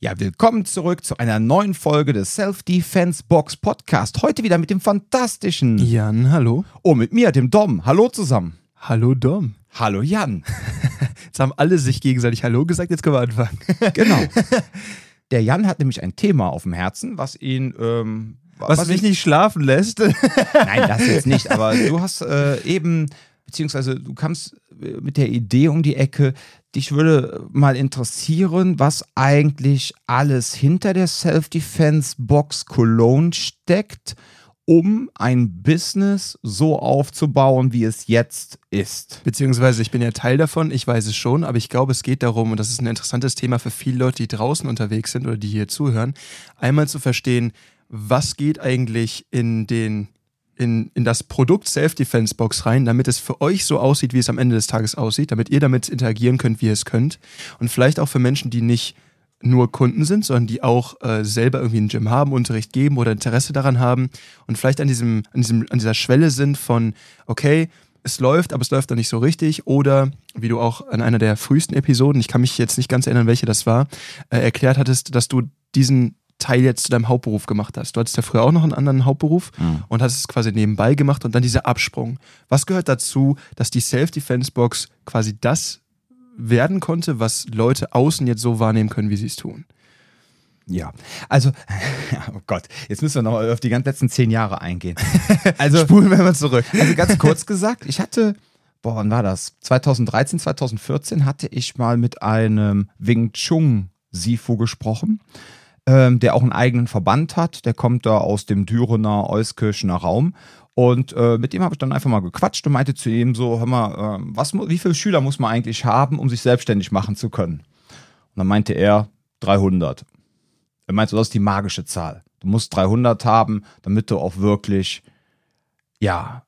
Ja, willkommen zurück zu einer neuen Folge des Self-Defense Box Podcast. Heute wieder mit dem fantastischen Jan, hallo. Oh, mit mir, dem Dom. Hallo zusammen. Hallo Dom. Hallo Jan. Jetzt haben alle sich gegenseitig Hallo gesagt, jetzt können wir anfangen. Genau. Der Jan hat nämlich ein Thema auf dem Herzen, was ihn. Ähm, was, was mich nicht schlafen lässt. Nein, das jetzt nicht, aber du hast äh, eben, beziehungsweise du kamst äh, mit der Idee um die Ecke, dich würde mal interessieren, was eigentlich alles hinter der Self-Defense Box Cologne steckt, um ein Business so aufzubauen, wie es jetzt ist. Beziehungsweise ich bin ja Teil davon, ich weiß es schon, aber ich glaube, es geht darum, und das ist ein interessantes Thema für viele Leute, die draußen unterwegs sind oder die hier zuhören, einmal zu verstehen, was geht eigentlich in den in, in das Produkt Self-Defense Box rein, damit es für euch so aussieht, wie es am Ende des Tages aussieht, damit ihr damit interagieren könnt, wie ihr es könnt. Und vielleicht auch für Menschen, die nicht nur Kunden sind, sondern die auch äh, selber irgendwie ein Gym haben, Unterricht geben oder Interesse daran haben und vielleicht an, diesem, an, diesem, an dieser Schwelle sind von, okay, es läuft, aber es läuft dann nicht so richtig. Oder wie du auch an einer der frühesten Episoden, ich kann mich jetzt nicht ganz erinnern, welche das war, äh, erklärt hattest, dass du diesen Teil jetzt zu deinem Hauptberuf gemacht hast. Du hattest ja früher auch noch einen anderen Hauptberuf mhm. und hast es quasi nebenbei gemacht und dann dieser Absprung. Was gehört dazu, dass die Self-Defense-Box quasi das werden konnte, was Leute außen jetzt so wahrnehmen können, wie sie es tun? Ja, also, oh Gott, jetzt müssen wir noch auf die ganz letzten zehn Jahre eingehen. Also, spulen wir mal zurück. Also ganz kurz gesagt, ich hatte, boah, wann war das? 2013, 2014 hatte ich mal mit einem Wing Chun Sifu gesprochen ähm, der auch einen eigenen Verband hat. Der kommt da aus dem Dürener, Euskirchener Raum. Und äh, mit dem habe ich dann einfach mal gequatscht und meinte zu ihm so, hör mal, äh, was, wie viele Schüler muss man eigentlich haben, um sich selbstständig machen zu können? Und dann meinte er 300. Er meinte, das ist die magische Zahl. Du musst 300 haben, damit du auch wirklich, ja,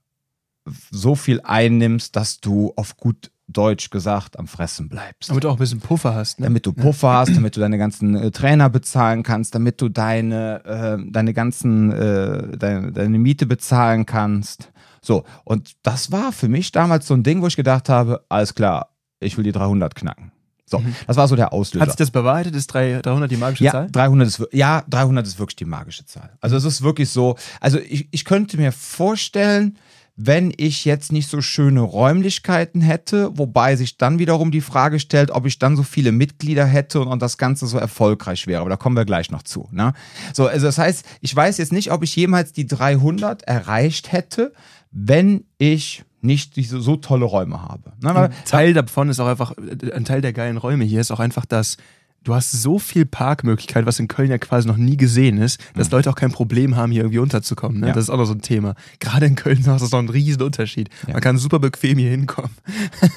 so viel einnimmst, dass du auf gut Deutsch gesagt, am Fressen bleibst. Damit du auch ein bisschen Puffer hast. Ne? Damit du Puffer ja. hast, damit du deine ganzen äh, Trainer bezahlen kannst, damit du deine, äh, deine ganzen, äh, deine, deine Miete bezahlen kannst. So, und das war für mich damals so ein Ding, wo ich gedacht habe, alles klar, ich will die 300 knacken. So, mhm. das war so der Auslöser. Hat sich das bewahrheitet? Ist 300 die magische ja, Zahl? 300 ist, ja, 300 ist wirklich die magische Zahl. Also es ist wirklich so, also ich, ich könnte mir vorstellen, wenn ich jetzt nicht so schöne Räumlichkeiten hätte, wobei sich dann wiederum die Frage stellt, ob ich dann so viele Mitglieder hätte und, und das Ganze so erfolgreich wäre. Aber da kommen wir gleich noch zu. Ne? So, also das heißt, ich weiß jetzt nicht, ob ich jemals die 300 erreicht hätte, wenn ich nicht diese so tolle Räume habe. Ne? Ein Teil davon ist auch einfach, ein Teil der geilen Räume hier ist auch einfach das, du hast so viel Parkmöglichkeit, was in Köln ja quasi noch nie gesehen ist, dass mhm. Leute auch kein Problem haben, hier irgendwie unterzukommen. Ne? Ja. Das ist auch noch so ein Thema. Gerade in Köln ist das noch ein riesen Unterschied. Ja. Man kann super bequem hier hinkommen.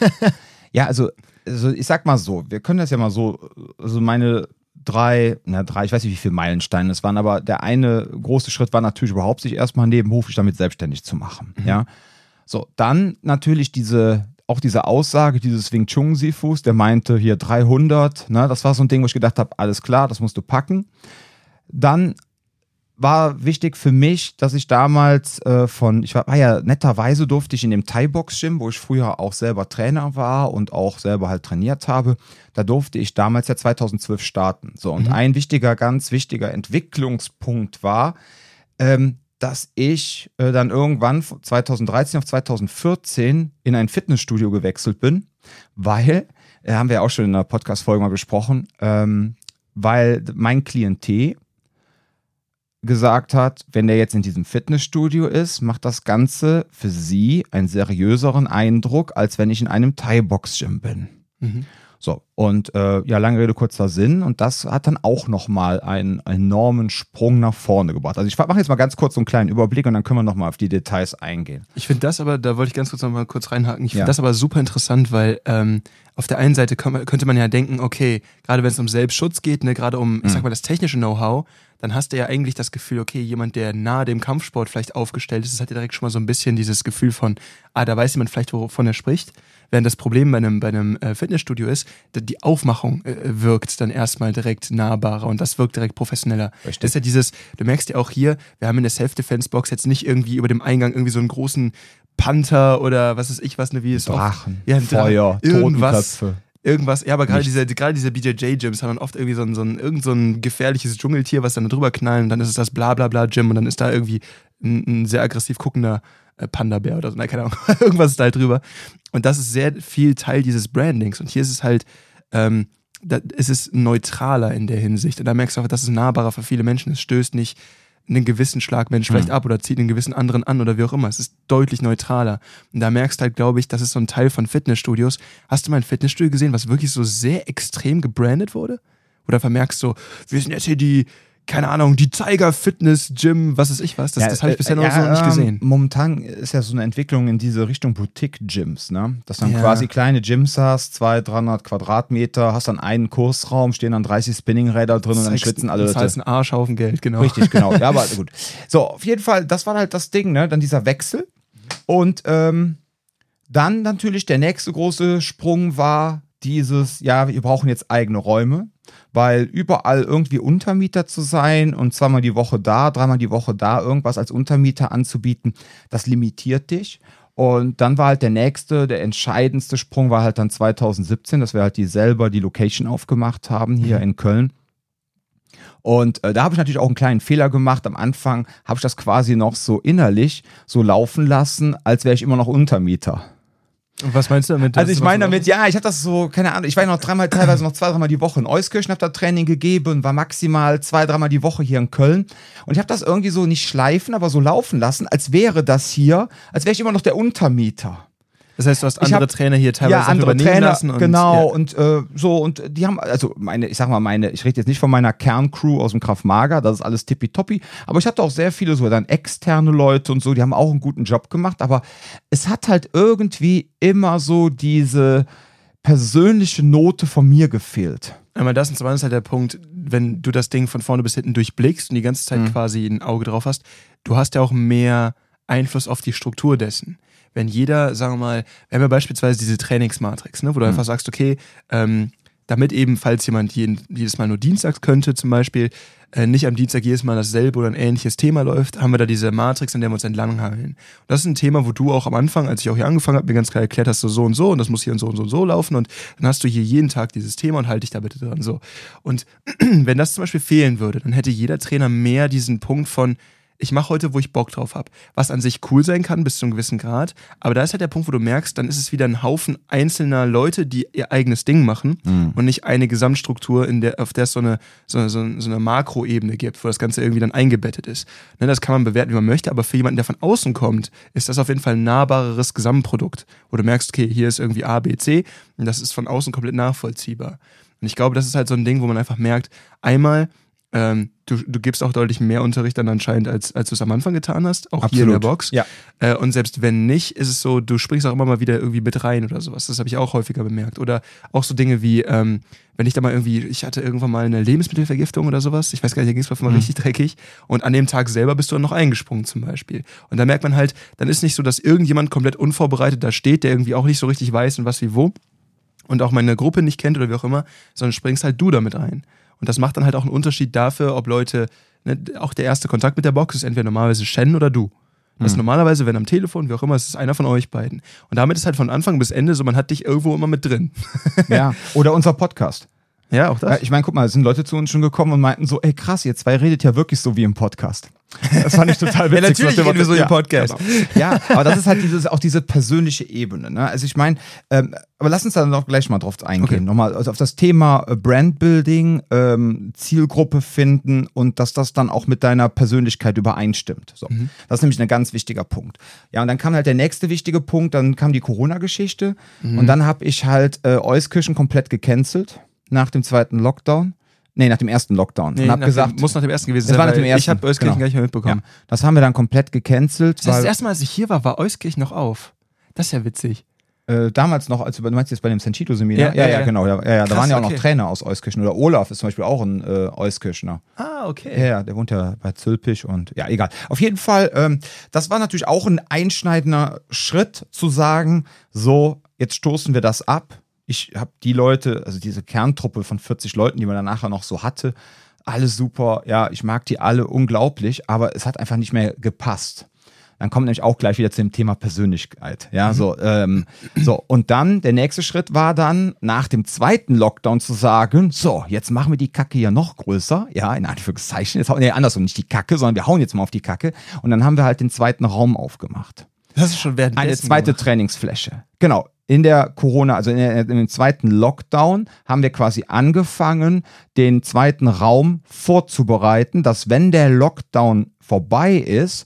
ja, also, also ich sag mal so, wir können das ja mal so, also meine drei, na drei, ich weiß nicht, wie viele Meilensteine es waren, aber der eine große Schritt war natürlich überhaupt, sich erstmal nebenberuflich damit selbstständig zu machen. Mhm. Ja. So, dann natürlich diese, auch diese Aussage dieses Wing Chun Sifus, der meinte hier 300, ne, das war so ein Ding, wo ich gedacht habe, alles klar, das musst du packen. Dann war wichtig für mich, dass ich damals äh, von, ich war, war, ja netterweise durfte ich in dem Thai-Box-Gym, wo ich früher auch selber Trainer war und auch selber halt trainiert habe, da durfte ich damals ja 2012 starten. So, und mhm. ein wichtiger, ganz wichtiger Entwicklungspunkt war, ähm, dass ich äh, dann irgendwann 2013 auf 2014 in ein Fitnessstudio gewechselt bin, weil, äh, haben wir ja auch schon in der Podcast-Folge mal besprochen, ähm, weil mein Klientel gesagt hat, wenn der jetzt in diesem Fitnessstudio ist, macht das Ganze für sie einen seriöseren Eindruck, als wenn ich in einem Thai-Box-Gym bin. Mhm. So, und äh, ja, lange Rede, kurzer Sinn. Und das hat dann auch nochmal einen enormen Sprung nach vorne gebracht. Also ich mache jetzt mal ganz kurz so einen kleinen Überblick und dann können wir nochmal auf die Details eingehen. Ich finde das aber, da wollte ich ganz kurz nochmal kurz reinhaken, ich finde ja. das aber super interessant, weil ähm, auf der einen Seite könnte man ja denken, okay, gerade wenn es um Selbstschutz geht, ne, gerade um, ich sag mhm. mal, das technische Know-how, dann hast du ja eigentlich das Gefühl, okay, jemand, der nahe dem Kampfsport vielleicht aufgestellt ist, hat ja direkt schon mal so ein bisschen dieses Gefühl von, ah, da weiß jemand vielleicht, wovon er spricht. Während das Problem bei einem, bei einem äh, Fitnessstudio ist, die Aufmachung äh, wirkt dann erstmal direkt nahbarer und das wirkt direkt professioneller. Richtig. Das ist ja dieses, du merkst ja auch hier, wir haben in der Self-Defense-Box jetzt nicht irgendwie über dem Eingang irgendwie so einen großen Panther oder was ist ich was, ne, wie es Drachen, ja, Feuer, irgendwas, Totenköpfe. Irgendwas, ja, aber gerade diese, gerade diese BJJ-Gyms haben dann oft irgendwie so ein, so ein, irgend so ein gefährliches Dschungeltier, was dann drüber knallen und dann ist es das Blablabla-Gym und dann ist da irgendwie ein, ein sehr aggressiv guckender äh, Panda-Bär oder so, na, keine Ahnung, irgendwas ist da halt drüber. Und das ist sehr viel Teil dieses Brandings und hier ist es halt, ähm, da, es ist neutraler in der Hinsicht und da merkst du auch, das ist nahbarer für viele Menschen, es stößt nicht einen gewissen Schlagmensch vielleicht Mhm. ab oder zieht einen gewissen anderen an oder wie auch immer. Es ist deutlich neutraler. Und da merkst du halt, glaube ich, das ist so ein Teil von Fitnessstudios. Hast du mal ein Fitnessstudio gesehen, was wirklich so sehr extrem gebrandet wurde? Oder vermerkst du, wir sind jetzt hier die, keine Ahnung, die Tiger Fitness Gym, was weiß ich was. Das, das habe ich bisher noch so nicht ähm, gesehen. Momentan ist ja so eine Entwicklung in diese Richtung Boutique-Gyms, ne? Dass dann Ja. quasi kleine Gyms hast, 200, 300 Quadratmeter, hast dann einen Kursraum, stehen dann 30 Spinningräder drin und dann schwitzen alle Das Leute. heißt ein Arschhaufen Geld, genau. Richtig, genau. Ja, aber gut. So, auf jeden Fall, das war halt das Ding, ne? Dann dieser Wechsel. Und ähm, dann natürlich der nächste große Sprung war dieses, ja, wir brauchen jetzt eigene Räume, weil überall irgendwie Untermieter zu sein und zweimal die Woche da, dreimal die Woche da, irgendwas als Untermieter anzubieten, das limitiert dich. Und dann war halt der nächste, der entscheidendste Sprung war halt dann 2017, dass wir halt die selber die Location aufgemacht haben hier in Köln. Und äh, da habe ich natürlich auch einen kleinen Fehler gemacht. Am Anfang habe ich das quasi noch so innerlich so laufen lassen, als wäre ich immer noch Untermieter. Und was meinst du damit? Also ich meine damit, ja, ich habe das so, keine Ahnung, ich war ja noch dreimal, teilweise noch zwei, dreimal die Woche in Euskirchen, habe da Training gegeben, war maximal zwei, dreimal die Woche hier in Köln. Und ich habe das irgendwie so nicht schleifen, aber so laufen lassen, als wäre das hier, als wäre ich immer noch der Untermieter. Das heißt, du hast andere hab- Trainer hier teilweise ja, andere übernehmen Trainer, lassen. Und, genau, Ja. und äh, so, und die haben, also meine, ich sag mal, meine, ich rede jetzt nicht von meiner Kerncrew aus dem Kraft Mager, das ist alles tippitoppi, aber ich hatte auch sehr viele so dann externe Leute und so, die haben auch einen guten Job gemacht, aber es hat halt irgendwie immer so diese persönliche Note von mir gefehlt. Einmal das und zum anderen ist halt der Punkt, wenn du das Ding von vorne bis hinten durchblickst und die ganze Zeit Mhm. quasi ein Auge drauf hast, du hast ja auch mehr Einfluss auf die Struktur dessen. Wenn jeder, sagen wir mal, wir haben ja beispielsweise diese Trainingsmatrix, ne, wo du Mhm. einfach sagst, okay, ähm, damit eben, falls jemand jeden, jedes Mal nur dienstags könnte, zum Beispiel, äh, nicht am Dienstag jedes Mal dasselbe oder ein ähnliches Thema läuft, haben wir da diese Matrix, an der wir uns entlanghangeln. Und das ist ein Thema, wo du auch am Anfang, als ich auch hier angefangen habe, mir ganz klar erklärt hast, so, so und so und das muss hier und so und so und so laufen und dann hast du hier jeden Tag dieses Thema und halt dich da bitte dran. So. Und wenn das zum Beispiel fehlen würde, dann hätte jeder Trainer mehr diesen Punkt von, ich mache heute, wo ich Bock drauf habe. Was an sich cool sein kann, bis zu einem gewissen Grad. Aber da ist halt der Punkt, wo du merkst, dann ist es wieder ein Haufen einzelner Leute, die ihr eigenes Ding machen und nicht eine Gesamtstruktur, in der, auf der es so eine, so, so, so eine Makroebene gibt, wo das Ganze irgendwie dann eingebettet ist. Ne, das kann man bewerten, wie man möchte, aber für jemanden, der von außen kommt, ist das auf jeden Fall ein nahbareres Gesamtprodukt, wo du merkst, okay, hier ist irgendwie A, B, C und das ist von außen komplett nachvollziehbar. Und ich glaube, das ist halt so ein Ding, wo man einfach merkt, einmal, ähm, du, du gibst auch deutlich mehr Unterricht dann anscheinend, als, als du es am Anfang getan hast, auch hier in der Box. Ja. Äh, und selbst wenn nicht, ist es so, du springst auch immer mal wieder irgendwie mit rein oder sowas. Das habe ich auch häufiger bemerkt. Oder auch so Dinge wie, ähm, wenn ich da mal irgendwie, ich hatte irgendwann mal eine Lebensmittelvergiftung oder sowas, ich weiß gar nicht, da ging es mal Mhm. richtig dreckig. Und an dem Tag selber bist du dann noch eingesprungen zum Beispiel. Und da merkt man halt, dann ist nicht so, dass irgendjemand komplett unvorbereitet da steht, der irgendwie auch nicht so richtig weiß und was wie wo und auch meine Gruppe nicht kennt oder wie auch immer, sondern springst halt du damit ein. Und das macht dann halt auch einen Unterschied dafür, ob Leute, ne, auch der erste Kontakt mit der Box ist entweder normalerweise Shen oder du. Das ist normalerweise, wenn am Telefon, wie auch immer, es ist einer von euch beiden. Und damit ist halt von Anfang bis Ende so, man hat dich irgendwo immer mit drin. ja. Oder unser Podcast. Ja, auch Ja, ich meine, guck mal, es sind Leute zu uns schon gekommen und meinten so, ey krass, ihr zwei redet ja wirklich so wie im Podcast. Das fand ich total witzig. natürlich was der reden wir so ja, im Podcast. Genau. Ja, aber das ist halt dieses, auch diese persönliche Ebene. Ne? Also ich meine, ähm, aber lass uns da noch gleich mal drauf eingehen. Okay. Nochmal also auf das Thema äh, Brandbuilding, ähm, Zielgruppe finden und dass das dann auch mit deiner Persönlichkeit übereinstimmt. So. Mhm. Das ist nämlich ein ganz wichtiger Punkt. Ja, und dann kam halt der nächste wichtige Punkt, dann kam die Corona-Geschichte Mhm. und dann habe ich halt äh, Euskirchen komplett gecancelt nach dem zweiten Lockdown. Nee, nach dem ersten Lockdown. Nee, und hab gesagt, dem, muss nach dem ersten gewesen Es sein. war nach dem ersten, Ich habe Euskirchen genau. gar nicht mehr mitbekommen. ja, das haben wir dann komplett gecancelt. Das heißt, das erste Mal, als ich hier war, war Euskirchen noch auf. Das ist ja witzig. äh, damals noch, als du, meinst jetzt bei dem Senchito-Seminar? Ja, ja, ja. genau. Ja, ja, da waren ja auch noch okay. Trainer aus Euskirchen. Oder Olaf ist zum Beispiel auch ein äh, Euskirchener. Ah, okay. Ja, ja, der wohnt ja bei Zülpich und ja, egal. Auf jeden Fall, ähm, das war natürlich auch ein einschneidender Schritt zu sagen, so, jetzt stoßen wir das ab. Ich habe die Leute, also diese Kerntruppe von 40 Leuten, die man dann nachher noch so hatte, alle super. Ja, ich mag die alle unglaublich, aber es hat einfach nicht mehr gepasst. dann kommt nämlich auch gleich wieder zu dem Thema Persönlichkeit. Ja, mhm. so, ähm, so. Und dann, der nächste Schritt war dann, nach dem zweiten Lockdown zu sagen, so, jetzt machen wir die Kacke hier noch größer. Ja, in Anführungszeichen. Jetzt, nee, andersrum, nicht die Kacke, sondern wir hauen jetzt mal auf die Kacke. Und dann haben wir halt den zweiten Raum aufgemacht. Das ist schon während Eine zweite gemacht. Trainingsfläche. Genau. In der Corona, also in, der, in dem zweiten Lockdown, haben wir quasi angefangen, den zweiten Raum vorzubereiten, dass wenn der Lockdown vorbei ist,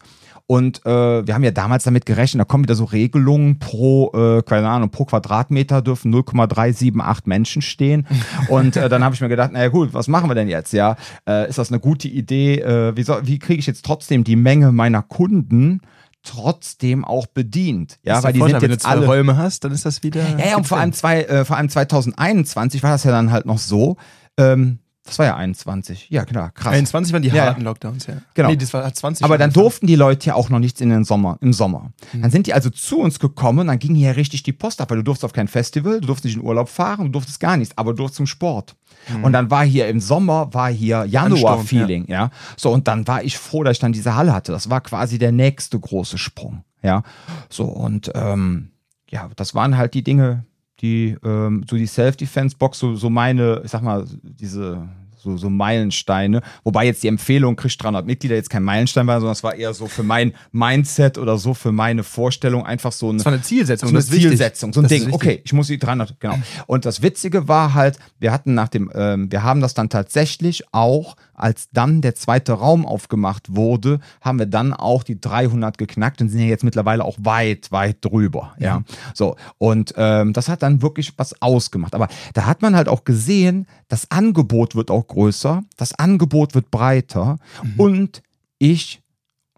und äh, wir haben ja damals damit gerechnet, da kommen wieder so Regelungen pro, äh, keine Ahnung, pro Quadratmeter dürfen 0,378 Menschen stehen. Und äh, dann habe ich mir gedacht, naja gut, was machen wir denn jetzt? Ja, äh, ist das eine gute Idee? Äh, wie wie kriege ich jetzt trotzdem die Menge meiner Kunden? Trotzdem auch bedient. Ja, weil die Vorteil, sind jetzt wenn du alle Räume hast, dann ist das wieder. Ja, ja und vor allem, zwei, äh, vor allem 2021 war das ja dann halt noch so. Ähm, das war ja 21. Ja, klar, krass. 21 waren die ja, harten Lockdowns, ja. Genau. Nee, das war 20. Aber dann durften die Leute ja auch noch nichts in den Sommer, im Sommer. Mhm. Dann sind die also zu uns gekommen dann ging hier richtig die Post ab, weil du durftest auf kein Festival, du durftest nicht in Urlaub fahren, du durftest gar nichts, aber du durftest zum Sport. Mhm. Und dann war hier im Sommer, war hier Januar-Feeling, ja. ja. So, und dann war ich froh, dass ich dann diese Halle hatte. Das war quasi der nächste große Sprung, ja. So, und ähm, ja, das waren halt die Dinge, die, ähm, so die Self-Defense-Box, so, so meine, ich sag mal, diese so, so Meilensteine. Wobei jetzt die Empfehlung, kriegt 300 Mitglieder, jetzt kein Meilenstein war, sondern es war eher so für mein Mindset oder so für meine Vorstellung einfach so eine, eine Zielsetzung. So eine Zielsetzung, so ein das Ding. Okay, ich muss die 300, genau. Und das Witzige war halt, wir hatten nach dem, ähm, wir haben das dann tatsächlich auch als dann der zweite Raum aufgemacht wurde, haben wir dann auch die 300 geknackt und sind ja jetzt mittlerweile auch weit, weit drüber. Ja, ja. so. Und ähm, das hat dann wirklich was ausgemacht. Aber da hat man halt auch gesehen, das Angebot wird auch größer, das Angebot wird breiter mhm. und ich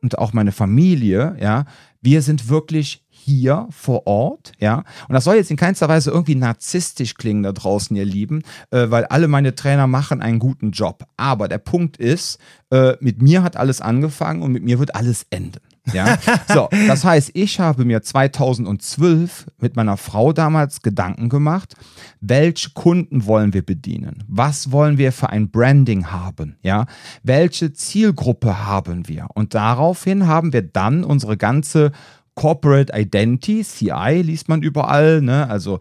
und auch meine Familie, ja, wir sind wirklich hier vor Ort, ja. Und das soll jetzt in keinster Weise irgendwie narzisstisch klingen da draußen, ihr Lieben, äh, weil alle meine Trainer machen einen guten Job. Aber der Punkt ist, äh, mit mir hat alles angefangen und mit mir wird alles enden. Ja, so, das heißt, ich habe mir 2012 mit meiner Frau damals Gedanken gemacht, welche Kunden wollen wir bedienen? Was wollen wir für ein Branding haben? Ja, welche Zielgruppe haben wir? Und daraufhin haben wir dann unsere ganze Corporate Identity, CI liest man überall, ne? Also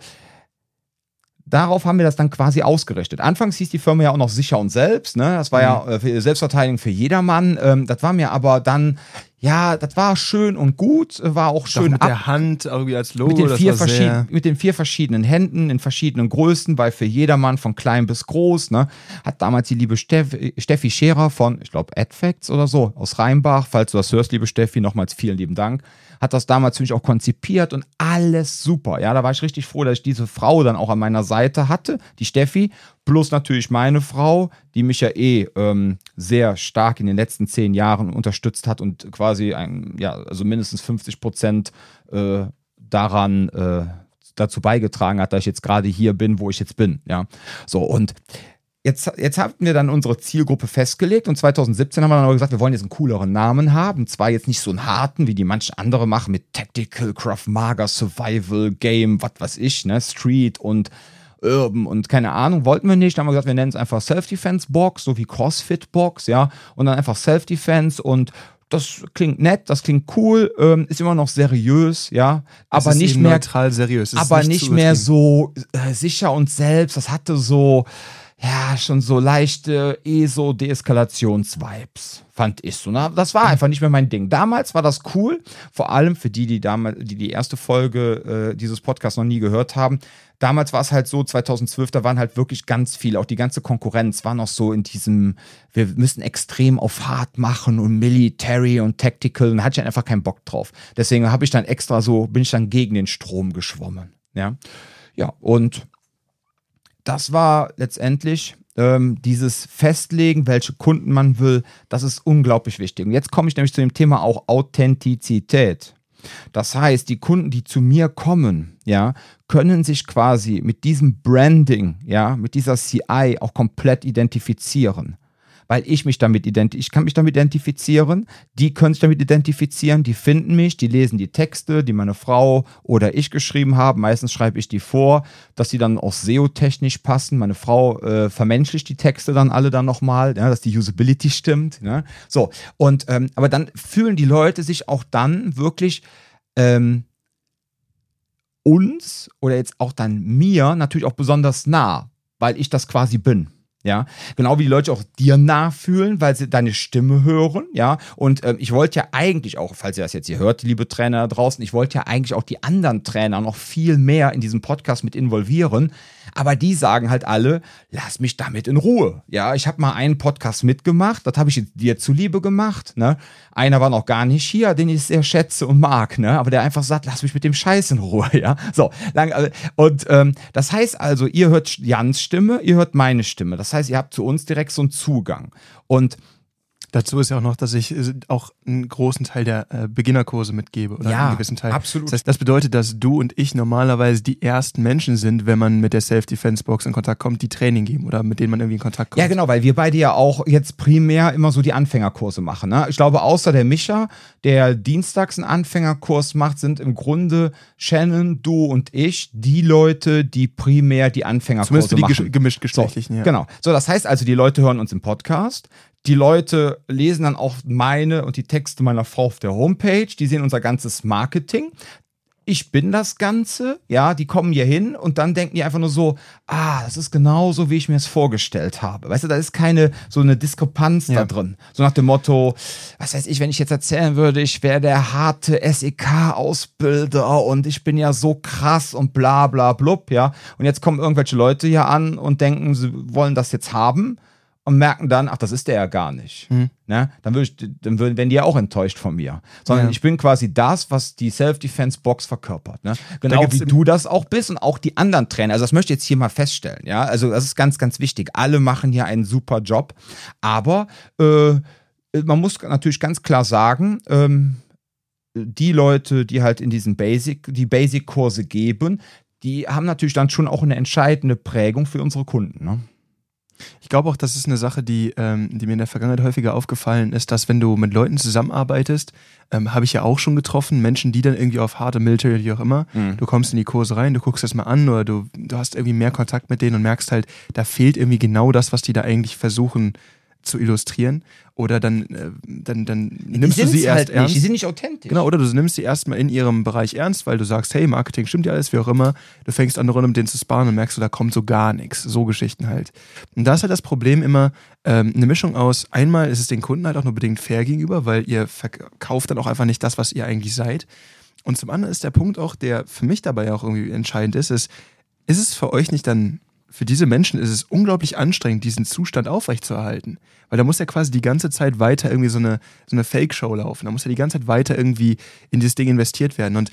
darauf haben wir das dann quasi ausgerichtet. Anfangs hieß die Firma ja auch noch sicher und selbst, ne? Das war mhm. ja äh, Selbstverteidigung für jedermann. Ähm, das war mir aber dann, ja, das war schön und gut, war auch schön mit ab der Hand irgendwie als Logo. Mit den, vier verschieden, mit den vier verschiedenen Händen in verschiedenen Größen, weil für jedermann von klein bis groß, ne? Hat damals die liebe Steffi, Steffi Scherer von, ich glaube, AdFacts oder so aus Rheinbach, falls du das hörst, liebe Steffi, nochmals vielen lieben Dank hat das damals für mich auch konzipiert und alles super. Ja, da war ich richtig froh, dass ich diese Frau dann auch an meiner Seite hatte, die Steffi, plus natürlich meine Frau, die mich ja eh ähm, sehr stark in den letzten zehn Jahren unterstützt hat und quasi ein, ja, also mindestens 50 Prozent äh, daran äh, dazu beigetragen hat, dass ich jetzt gerade hier bin, wo ich jetzt bin. Ja, so und Jetzt, jetzt hatten wir dann unsere Zielgruppe festgelegt und 2017 haben wir dann aber gesagt, wir wollen jetzt einen cooleren Namen haben. Zwar jetzt nicht so einen harten, wie die manche andere machen mit Tactical, Craft Mager, Survival, Game, was weiß ich, ne, Street und Urban und keine Ahnung, wollten wir nicht. Dann haben wir gesagt, wir nennen es einfach Self-Defense-Box, so wie CrossFit-Box, ja, und dann einfach Self-Defense und das klingt nett, das klingt cool, ähm, ist immer noch seriös, ja, aber nicht mehr neutral seriös, aber nicht, nicht mehr so äh, sicher und selbst. Das hatte so ja, schon so leichte ESO-Deeskalations-Vibes, fand ich so. Ne? Das war einfach nicht mehr mein Ding. Damals war das cool, vor allem für die, die damals, die die erste Folge äh, dieses Podcasts noch nie gehört haben. Damals war es halt so, 2012, da waren halt wirklich ganz viele, auch die ganze Konkurrenz war noch so in diesem, wir müssen extrem auf hart machen und Military und Tactical, und da hatte ich einfach keinen Bock drauf. Deswegen habe ich dann extra so, bin ich dann gegen den Strom geschwommen. Ja, ja und das war letztendlich ähm, dieses Festlegen, welche Kunden man will, das ist unglaublich wichtig. Und jetzt komme ich nämlich zu dem Thema auch Authentizität. Das heißt, die Kunden, die zu mir kommen, ja, können sich quasi mit diesem Branding, ja, mit dieser CI auch komplett identifizieren. Weil ich mich damit identifiziere. Ich kann mich damit identifizieren, die können sich damit identifizieren, die finden mich, die lesen die Texte, die meine Frau oder ich geschrieben haben. Meistens schreibe ich die vor, dass die dann auch SEO-technisch passen. Meine Frau äh, vermenschlicht die Texte dann alle dann nochmal, ja, dass die Usability stimmt. Ne? So, und ähm, aber dann fühlen die Leute sich auch dann wirklich ähm, uns oder jetzt auch dann mir natürlich auch besonders nah, weil ich das quasi bin. Ja, genau wie die Leute auch dir nachfühlen, weil sie deine Stimme hören, ja. Und ähm, ich wollte ja eigentlich auch, falls ihr das jetzt hier hört, liebe Trainer da draußen, ich wollte ja eigentlich auch die anderen Trainer noch viel mehr in diesem Podcast mit involvieren. Aber die sagen halt alle, lass mich damit in Ruhe. Ja, ich habe mal einen Podcast mitgemacht, das habe ich dir zuliebe gemacht. Ne? Einer war noch gar nicht hier, den ich sehr schätze und mag, ne? aber der einfach sagt, lass mich mit dem Scheiß in Ruhe. Ja, so lang. Äh, und ähm, das heißt also, ihr hört Jans Stimme, ihr hört meine Stimme. Das heißt, ihr habt zu uns direkt so einen Zugang. Und Dazu ist ja auch noch, dass ich äh, auch einen großen Teil der äh, Beginnerkurse mitgebe oder ja, einen gewissen Teil. Absolut. Das, heißt, das bedeutet, dass du und ich normalerweise die ersten Menschen sind, wenn man mit der Self-Defense-Box in Kontakt kommt, die Training geben oder mit denen man irgendwie in Kontakt kommt. Ja, genau, weil wir beide ja auch jetzt primär immer so die Anfängerkurse machen. Ne? Ich glaube, außer der Micha, der dienstags einen Anfängerkurs macht, sind im Grunde Shannon, du und ich die Leute, die primär die Anfängerkurse Zumindest für die machen. gemischt geschlechtlichen, so, ja. Genau. So, das heißt also, die Leute hören uns im Podcast. Die Leute lesen dann auch meine und die Texte meiner Frau auf der Homepage. Die sehen unser ganzes Marketing. Ich bin das Ganze, ja, die kommen hier hin und dann denken die einfach nur so, ah, das ist genauso, wie ich mir es vorgestellt habe. Weißt du, da ist keine so eine Diskrepanz Ja. da drin. So nach dem Motto, was weiß ich, wenn ich jetzt erzählen würde, ich wäre der harte SEK-Ausbilder und ich bin ja so krass und bla bla blub, ja. Und jetzt kommen irgendwelche Leute hier an und denken, sie wollen das jetzt haben und merken dann, ach, das ist der ja gar nicht. Mhm. Ne? Dann, würd ich, dann würden, werden die ja auch enttäuscht von mir. Sondern Ja. ich bin quasi das, was die Self-Defense-Box verkörpert. Ne? Genau wie du das auch bist und auch die anderen Trainer. Also das möchte ich jetzt hier mal feststellen. Ja, also das ist ganz, ganz wichtig. Alle machen hier einen super Job. Aber äh, man muss natürlich ganz klar sagen, ähm, die Leute, die halt in diesen Basic, die Basic-Kurse geben, die haben natürlich dann schon auch eine entscheidende Prägung für unsere Kunden. Ne? Ich glaube auch, das ist eine Sache, die, ähm, die mir in der Vergangenheit häufiger aufgefallen ist, dass wenn du mit Leuten zusammenarbeitest, ähm, habe ich ja auch schon getroffen, Menschen, die dann irgendwie auf harte Military, wie auch immer, du kommst in die Kurse rein, du guckst das mal an oder du, du hast irgendwie mehr Kontakt mit denen und merkst halt, da fehlt irgendwie genau das, was die da eigentlich versuchen zu illustrieren. Oder dann, äh, dann, dann nimmst du sie erst halt ernst. nicht, die sind nicht authentisch. Genau, oder du nimmst sie erstmal in ihrem Bereich ernst, weil du sagst, hey, Marketing stimmt ja alles, wie auch immer. Du fängst an, Runde mit denen zu sparen und merkst du, da kommt so gar nichts. So Geschichten halt. Und da ist halt das Problem immer ähm, eine Mischung aus, einmal ist es den Kunden halt auch nur bedingt fair gegenüber, weil ihr verkauft dann auch einfach nicht das, was ihr eigentlich seid. Und zum anderen ist der Punkt auch, der für mich dabei auch irgendwie entscheidend ist, ist, ist es für euch nicht dann, für diese Menschen ist es unglaublich anstrengend, diesen Zustand aufrechtzuerhalten. Weil da muss ja quasi die ganze Zeit weiter irgendwie so eine, so eine Fake-Show laufen. Da muss ja die ganze Zeit weiter irgendwie in dieses Ding investiert werden. Und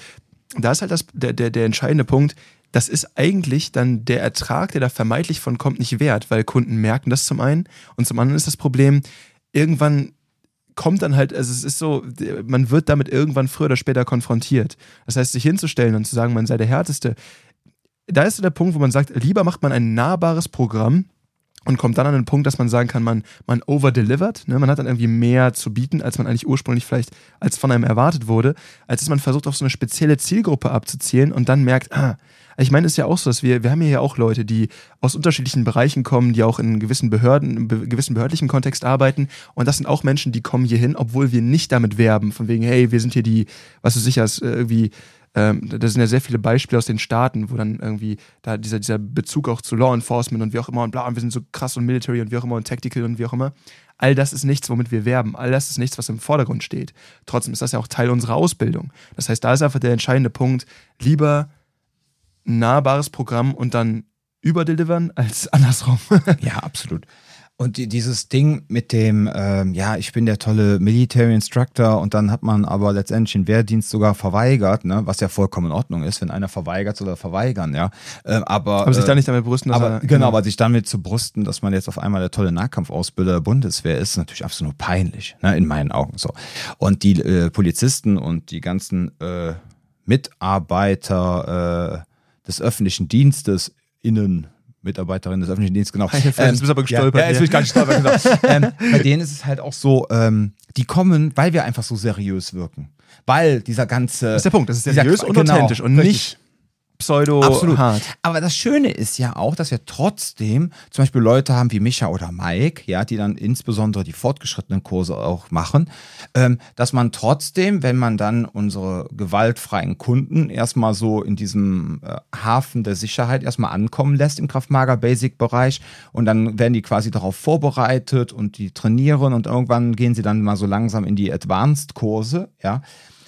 da ist halt das, der, der, der entscheidende Punkt, das ist eigentlich dann der Ertrag, der da vermeintlich von kommt, nicht wert, weil Kunden merken das zum einen. Und zum anderen ist das Problem, irgendwann kommt dann halt, also es ist so, man wird damit irgendwann früher oder später konfrontiert. Das heißt, sich hinzustellen und zu sagen, man sei der Härteste, da ist der Punkt, wo man sagt, lieber macht man ein nahbares Programm und kommt dann an den Punkt, dass man sagen kann, man, man overdelivert, ne? man hat dann irgendwie mehr zu bieten, als man eigentlich ursprünglich vielleicht als von einem erwartet wurde, als dass man versucht, auf so eine spezielle Zielgruppe abzuzielen und dann merkt, ah, ich meine, es ist ja auch so, dass wir, wir haben hier ja auch Leute, die aus unterschiedlichen Bereichen kommen, die auch in gewissen Behörden, in be gewissen behördlichen Kontext arbeiten. Und das sind auch Menschen, die kommen hier hin, obwohl wir nicht damit werben, von wegen, hey, wir sind hier die, was du sicher ist, irgendwie, ähm, da sind ja sehr viele Beispiele aus den Staaten, wo dann irgendwie da dieser, dieser Bezug auch zu Law Enforcement und wie auch immer und bla, und wir sind so krass und Military und wie auch immer und Tactical und wie auch immer. All das ist nichts, womit wir werben. All das ist nichts, was im Vordergrund steht. Trotzdem ist das ja auch Teil unserer Ausbildung. Das heißt, da ist einfach der entscheidende Punkt, lieber ein nahbares Programm und dann überdelivern als andersrum. Ja, absolut. Und die, dieses Ding mit dem, ähm, ja, ich bin der tolle Military Instructor und dann hat man aber letztendlich den Wehrdienst sogar verweigert, ne, was ja vollkommen in Ordnung ist, wenn einer verweigert soll er verweigern, ja. Ähm, aber Aber sich äh, da nicht damit brüsten, dass aber er, genau, aber sich damit zu brüsten, dass man jetzt auf einmal der tolle Nahkampfausbilder der Bundeswehr ist, ist natürlich absolut peinlich, ne, in meinen Augen so. Und die äh, Polizisten und die ganzen äh, Mitarbeiter äh, des öffentlichen Dienstes innen Mitarbeiterin des öffentlichen Dienstes, genau. Jetzt bist du aber gestolpert. Ja, ja, jetzt bin ich gar nicht gestolpert, genau. ähm, bei denen ist es halt auch so, ähm, die kommen, weil wir einfach so seriös wirken. Weil dieser ganze. Das ist der Punkt, das ist dieser- seriös und genau, authentisch und nicht pseudo Absolut. hart. Aber das Schöne ist ja auch, dass wir trotzdem zum Beispiel Leute haben wie Micha oder Mike, ja, die dann insbesondere die fortgeschrittenen Kurse auch machen, ähm, dass man trotzdem, wenn man dann unsere gewaltfreien Kunden erstmal so in diesem äh, Hafen der Sicherheit erstmal ankommen lässt im Kraftmager Basic Bereich und dann werden die quasi darauf vorbereitet und die trainieren und irgendwann gehen sie dann mal so langsam in die Advanced Kurse, ja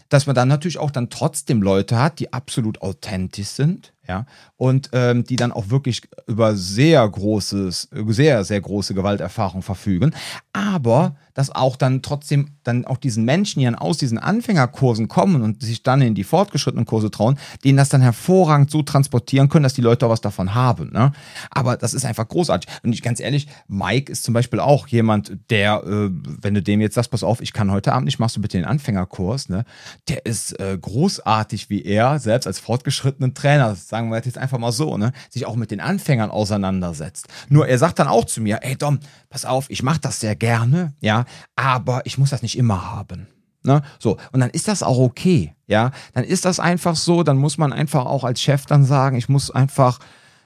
dass man dann natürlich auch dann trotzdem Leute hat, die absolut authentisch sind, ja, und ähm, die dann auch wirklich über sehr großes, sehr, sehr große Gewalterfahrung verfügen, aber dass auch dann trotzdem dann auch diesen Menschen, die dann aus diesen Anfängerkursen kommen und sich dann in die fortgeschrittenen Kurse trauen, denen das dann hervorragend so transportieren können, dass die Leute auch was davon haben. Ne? Aber das ist einfach großartig. Und ich ganz ehrlich, Mike ist zum Beispiel auch jemand, der, äh, wenn du dem jetzt sagst, pass auf, ich kann heute Abend nicht, machst du bitte den Anfängerkurs, ne? Der ist äh, großartig, wie er selbst als fortgeschrittenen Trainer, sagen wir jetzt einfach mal so, ne, sich auch mit den Anfängern auseinandersetzt. Nur er sagt dann auch zu mir, ey Dom, pass auf, ich mache das sehr gerne, ja, aber ich muss das nicht immer haben. Ne? So, und dann ist das auch okay, ja. Dann ist das einfach so, dann muss man einfach auch als Chef dann sagen, ich muss einfach,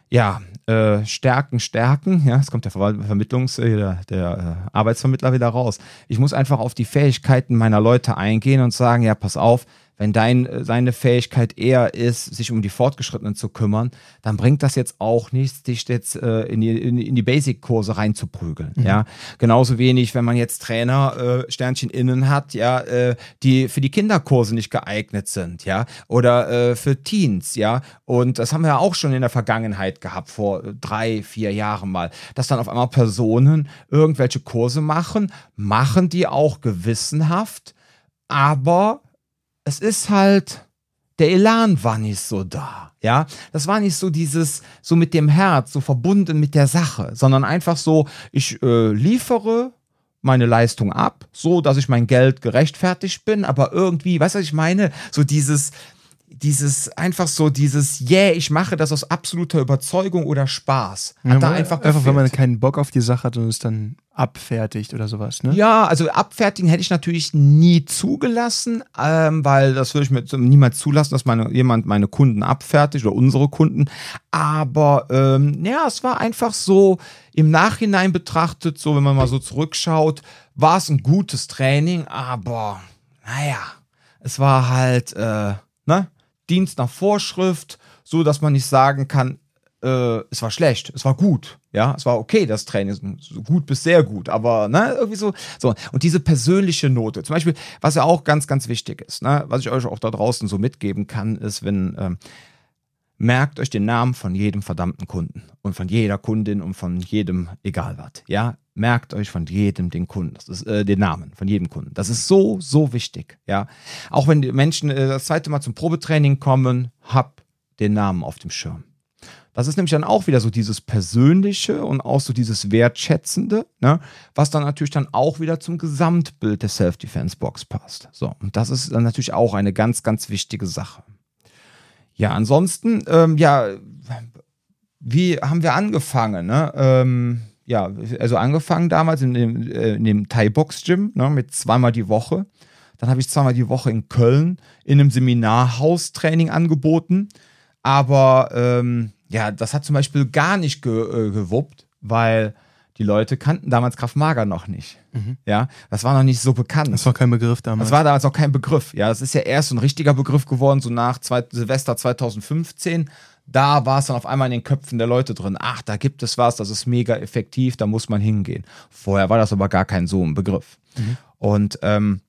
ja, äh, stärken, stärken. Ja, es kommt der Vermittlungs-, äh, der, der äh, Arbeitsvermittler wieder raus. Ich muss einfach auf die Fähigkeiten meiner Leute eingehen und sagen, ja, pass auf, wenn dein, äh, seine Fähigkeit eher ist, sich um die Fortgeschrittenen zu kümmern, dann bringt das jetzt auch nichts, dich jetzt äh, in die, in, die- Basic-Kurse reinzuprügeln. Ja, genauso wenig, wenn man jetzt Trainer äh, Sternchen innen hat, ja, äh, die für die Kinderkurse nicht geeignet sind, ja, oder äh, für Teens, ja. Und das haben wir ja auch schon in der Vergangenheit gehabt, vor äh, drei, vier Jahren mal, dass dann auf einmal Personen irgendwelche Kurse machen, machen die auch gewissenhaft, aber es ist halt, der Elan war nicht so da. Ja, das war nicht so dieses, so mit dem Herz, so verbunden mit der Sache, sondern einfach so, ich äh, liefere meine Leistung ab, so dass ich mein Geld gerechtfertigt bin, aber irgendwie, weißt du, was ich meine? So dieses, dieses, einfach so dieses, yeah, ich mache das aus absoluter Überzeugung oder Spaß. Hat Ja, da einfach einfach wenn man gefehlt. keinen Bock auf die Sache hat und es dann abfertigt oder sowas, ne? Ja, also abfertigen hätte ich natürlich nie zugelassen, ähm, weil das würde ich mir niemals zulassen, dass meine, jemand meine Kunden abfertigt oder unsere Kunden. Aber ähm, ja, es war einfach so im Nachhinein betrachtet, so wenn man mal so zurückschaut, war es ein gutes Training, aber naja, es war halt, äh, ne, Dienst nach Vorschrift, so dass man nicht sagen kann, äh, es war schlecht, es war gut. Ja, es war okay, das Training, so gut bis sehr gut, aber ne, irgendwie so, so. Und diese persönliche Note, zum Beispiel, was ja auch ganz, ganz wichtig ist, ne, was ich euch auch da draußen so mitgeben kann, ist, wenn, ähm, merkt euch den Namen von jedem verdammten Kunden und von jeder Kundin und von jedem, egal was, ja, merkt euch von jedem den Kunden, das ist äh, den Namen von jedem Kunden. Das ist so, so wichtig, ja. Auch wenn die Menschen äh, das zweite Mal zum Probetraining kommen, hab den Namen auf dem Schirm. Das ist nämlich dann auch wieder so dieses Persönliche und auch so dieses Wertschätzende, ne? was dann natürlich dann auch wieder zum Gesamtbild der Self-Defense-Box passt. So, und das ist dann natürlich auch eine ganz, ganz wichtige Sache. Ja, ansonsten, ähm, ja, wie haben wir angefangen? Ne? Ähm, ja, also angefangen damals in dem, äh, in dem Thai-Box-Gym ne, mit zweimal die Woche. Dann habe ich zweimal die Woche in Köln in einem Seminarhaus Training angeboten. Aber ähm, ja, das hat zum Beispiel gar nicht ge äh, gewuppt, weil die Leute kannten damals Kraft Mager noch nicht. Ja, das war noch nicht so bekannt. Das war kein Begriff damals. Das war damals auch kein Begriff. Ja, das ist ja erst so ein richtiger Begriff geworden, so nach zwei, Silvester 2015. Da war es dann auf einmal in den Köpfen der Leute drin. Ach, da gibt es was, das ist mega effektiv, da muss man hingehen. Vorher war das aber gar kein so ein Begriff. Und ähm,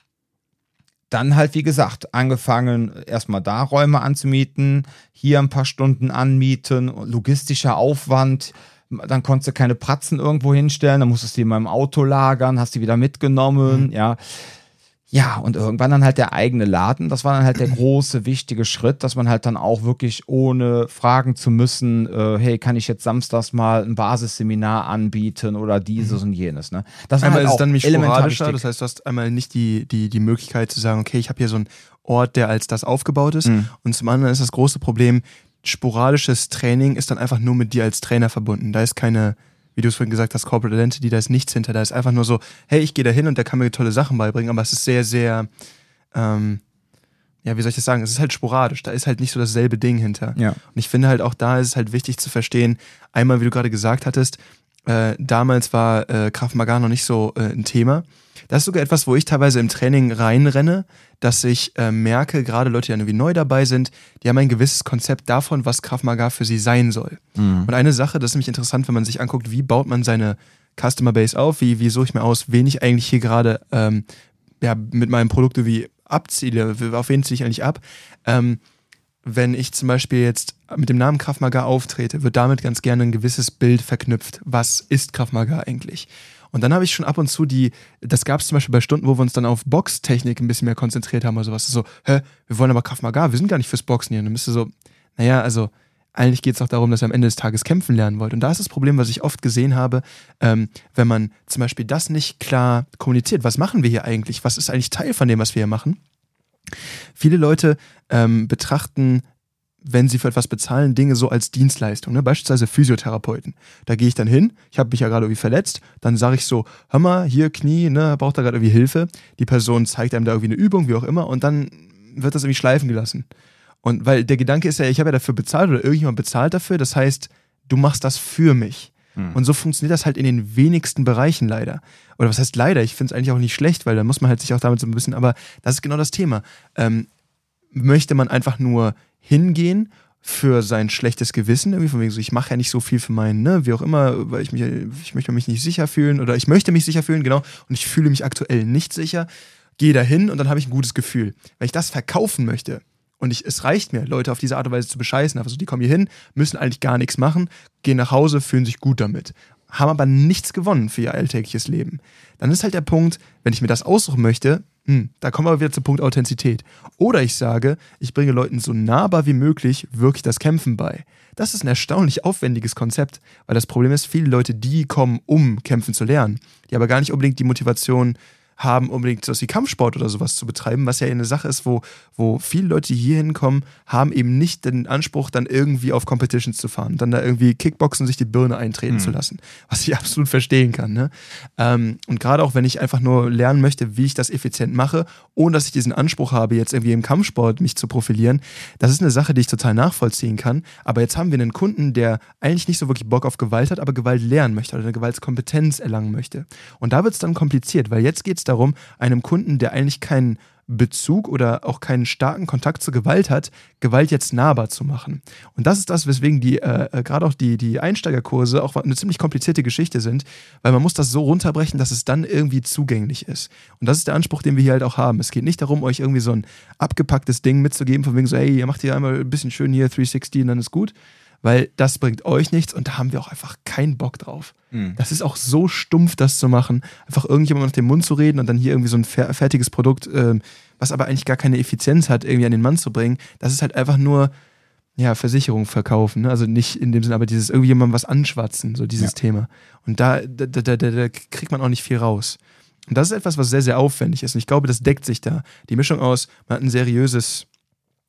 dann halt, wie gesagt, angefangen, erstmal da Räume anzumieten, hier ein paar Stunden anmieten, logistischer Aufwand. Dann konntest du keine Pratzen irgendwo hinstellen, dann musstest du die mal im Auto lagern, hast die wieder mitgenommen, ja. Ja, und irgendwann dann halt der eigene Laden. Das war dann halt der große, wichtige Schritt, dass man halt dann auch wirklich ohne fragen zu müssen, äh, hey, kann ich jetzt samstags mal ein Basisseminar anbieten oder dieses und jenes. Ne? Das war Einmal halt ist es dann elementar sporadischer, das heißt, du hast einmal nicht die, die, die Möglichkeit zu sagen, okay, ich habe hier so einen Ort, der als das aufgebaut ist. Mhm. Und zum anderen ist das große Problem, sporadisches Training ist dann einfach nur mit dir als Trainer verbunden. Da ist keine, wie du es vorhin gesagt hast, Corporate Identity, da ist nichts hinter. Da ist einfach nur so, hey, ich gehe da hin und der kann mir tolle Sachen beibringen, aber es ist sehr, sehr, ähm, ja, wie soll ich das sagen? Es ist halt sporadisch. Da ist halt nicht so dasselbe Ding hinter. Ja. Und ich finde halt auch da ist es halt wichtig zu verstehen, einmal, wie du gerade gesagt hattest, äh, damals war äh, Krav Maga noch nicht so äh, ein Thema. Das ist sogar etwas, wo ich teilweise im Training reinrenne, dass ich äh, merke, gerade Leute, die irgendwie neu dabei sind, die haben ein gewisses Konzept davon, was Krav Maga für sie sein soll. Mhm. Und eine Sache, das ist nämlich interessant, wenn man sich anguckt, wie baut man seine Customer Base auf, wie, wie suche ich mir aus, wen ich eigentlich hier gerade ähm, ja, mit meinem Produkt irgendwie abziele, auf wen ziehe ich eigentlich ab. Ähm, wenn ich zum Beispiel jetzt mit dem Namen Krav Maga auftrete, wird damit ganz gerne ein gewisses Bild verknüpft. Was ist Krav Maga eigentlich? Und dann habe ich schon ab und zu die, das gab es zum Beispiel bei Stunden, wo wir uns dann auf Boxtechnik ein bisschen mehr konzentriert haben oder sowas. So, hä, wir wollen aber Krav Maga, wir sind gar nicht fürs Boxen hier. Und dann bist du so, naja, also eigentlich geht es auch darum, dass ihr am Ende des Tages kämpfen lernen wollt. Und da ist das Problem, was ich oft gesehen habe, ähm, wenn man zum Beispiel das nicht klar kommuniziert. Was machen wir hier eigentlich? Was ist eigentlich Teil von dem, was wir hier machen? Viele Leute ähm, betrachten, wenn sie für etwas bezahlen, Dinge so als Dienstleistung. Ne? Beispielsweise Physiotherapeuten. Da gehe ich dann hin, ich habe mich ja gerade irgendwie verletzt, dann sage ich so, hör mal, hier Knie, ne, braucht da gerade irgendwie Hilfe. Die Person zeigt einem da irgendwie eine Übung, wie auch immer, und dann wird das irgendwie schleifen gelassen. Und weil der Gedanke ist ja, ich habe ja dafür bezahlt oder irgendjemand bezahlt dafür, das heißt, du machst das für mich. Hm. Und so funktioniert das halt in den wenigsten Bereichen leider. Oder was heißt leider? Ich finde es eigentlich auch nicht schlecht, weil da muss man halt sich auch damit so ein bisschen, aber das ist genau das Thema. Ähm, möchte man einfach nur hingehen für sein schlechtes Gewissen, irgendwie von wegen so, ich mache ja nicht so viel für meinen, ne, wie auch immer, weil ich mich, ich möchte mich nicht sicher fühlen oder ich möchte mich sicher fühlen, genau, und ich fühle mich aktuell nicht sicher, gehe da hin und dann habe ich ein gutes Gefühl. Wenn ich das verkaufen möchte, und ich, es reicht mir, Leute auf diese Art und Weise zu bescheißen. Also die kommen hier hin, müssen eigentlich gar nichts machen, gehen nach Hause, fühlen sich gut damit, haben aber nichts gewonnen für ihr alltägliches Leben. Dann ist halt der Punkt, wenn ich mir das aussuchen möchte, da kommen wir wieder zum Punkt Authentizität. Oder ich sage, ich bringe Leuten so nahbar wie möglich wirklich das Kämpfen bei. Das ist ein erstaunlich aufwendiges Konzept, weil das Problem ist, viele Leute, die kommen, um kämpfen zu lernen, die aber gar nicht unbedingt die Motivation haben, unbedingt sowas wie Kampfsport oder sowas zu betreiben, was ja eine Sache ist, wo, wo viele Leute, hier hinkommen, haben eben nicht den Anspruch, dann irgendwie auf Competitions zu fahren, dann da irgendwie Kickboxen, sich die Birne eintreten Mhm. zu lassen, was ich absolut verstehen kann. Ne? Ähm, und gerade auch, wenn ich einfach nur lernen möchte, wie ich das effizient mache, ohne dass ich diesen Anspruch habe, jetzt irgendwie im Kampfsport mich zu profilieren, das ist eine Sache, die ich total nachvollziehen kann. Aber jetzt haben wir einen Kunden, der eigentlich nicht so wirklich Bock auf Gewalt hat, aber Gewalt lernen möchte oder eine Gewaltskompetenz erlangen möchte. Und da wird es dann kompliziert, weil jetzt geht es darum, einem Kunden, der eigentlich keinen Bezug oder auch keinen starken Kontakt zur Gewalt hat, Gewalt jetzt nahbar zu machen. Und das ist das, weswegen die, äh, äh, gerade auch die, die Einsteigerkurse auch eine ziemlich komplizierte Geschichte sind, weil man muss das so runterbrechen, dass es dann irgendwie zugänglich ist. Und das ist der Anspruch, den wir hier halt auch haben. Es geht nicht darum, euch irgendwie so ein abgepacktes Ding mitzugeben, von wegen so, hey, ihr macht hier einmal ein bisschen schön hier 360 und dann ist gut, weil das bringt euch nichts und da haben wir auch einfach keinen Bock drauf. Mhm. Das ist auch so stumpf, das zu machen. Einfach irgendjemand auf den Mund zu reden und dann hier irgendwie so ein fer fertiges Produkt, ähm, was aber eigentlich gar keine Effizienz hat, irgendwie an den Mann zu bringen. Das ist halt einfach nur, ja, Versicherung verkaufen. Ne? Also nicht in dem Sinne, aber dieses irgendjemandem was anschwatzen, so dieses Ja. Thema. Und da, da, da, da, da kriegt man auch nicht viel raus. Und das ist etwas, was sehr, sehr aufwendig ist. Und ich glaube, das deckt sich da. Die Mischung aus, man hat ein seriöses,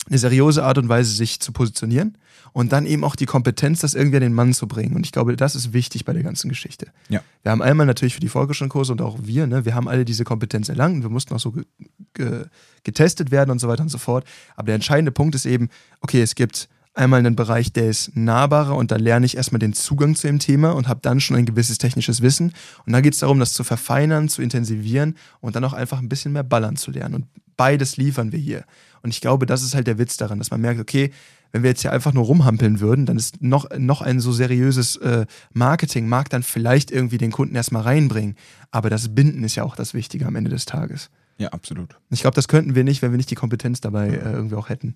eine seriöse Art und Weise, sich zu positionieren und dann eben auch die Kompetenz, das irgendwie an den Mann zu bringen. Und ich glaube, das ist wichtig bei der ganzen Geschichte. Ja. Wir haben einmal natürlich für die Volksschulkurse und auch wir, ne, wir haben alle diese Kompetenz erlangt und wir mussten auch so ge ge getestet werden und so weiter und so fort. Aber der entscheidende Punkt ist eben, okay, es gibt einmal einen Bereich, der ist nahbarer und da lerne ich erstmal den Zugang zu dem Thema und habe dann schon ein gewisses technisches Wissen. Und dann geht es darum, das zu verfeinern, zu intensivieren und dann auch einfach ein bisschen mehr ballern zu lernen. Und beides liefern wir hier. Und ich glaube, das ist halt der Witz daran, dass man merkt, okay, wenn wir jetzt hier einfach nur rumhampeln würden, dann ist noch, noch ein so seriöses äh, Marketing, mag dann vielleicht irgendwie den Kunden erstmal reinbringen. Aber das Binden ist ja auch das Wichtige am Ende des Tages. Ja, absolut. Ich glaube, das könnten wir nicht, wenn wir nicht die Kompetenz dabei äh, irgendwie auch hätten.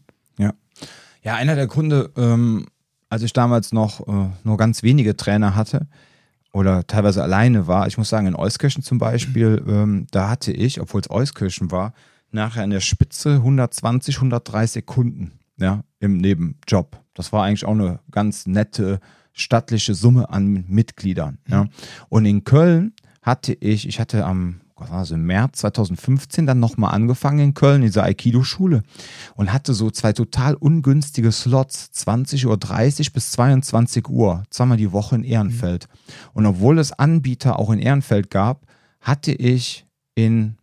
Ja, einer der Gründe, ähm, als ich damals noch äh, nur ganz wenige Trainer hatte oder teilweise alleine war, ich muss sagen, in Euskirchen zum Beispiel, ähm, da hatte ich, obwohl es Euskirchen war, nachher in der Spitze 120, 130 Kunden, ja, im Nebenjob. Das war eigentlich auch eine ganz nette, stattliche Summe an Mitgliedern, ja. Und in Köln hatte ich, ich hatte am also im März 2015 dann nochmal angefangen in Köln, in dieser Aikido-Schule und hatte so zwei total ungünstige Slots, 20.30 Uhr bis 22 Uhr, zweimal die Woche in Ehrenfeld. Und obwohl es Anbieter auch in Ehrenfeld gab, hatte ich in,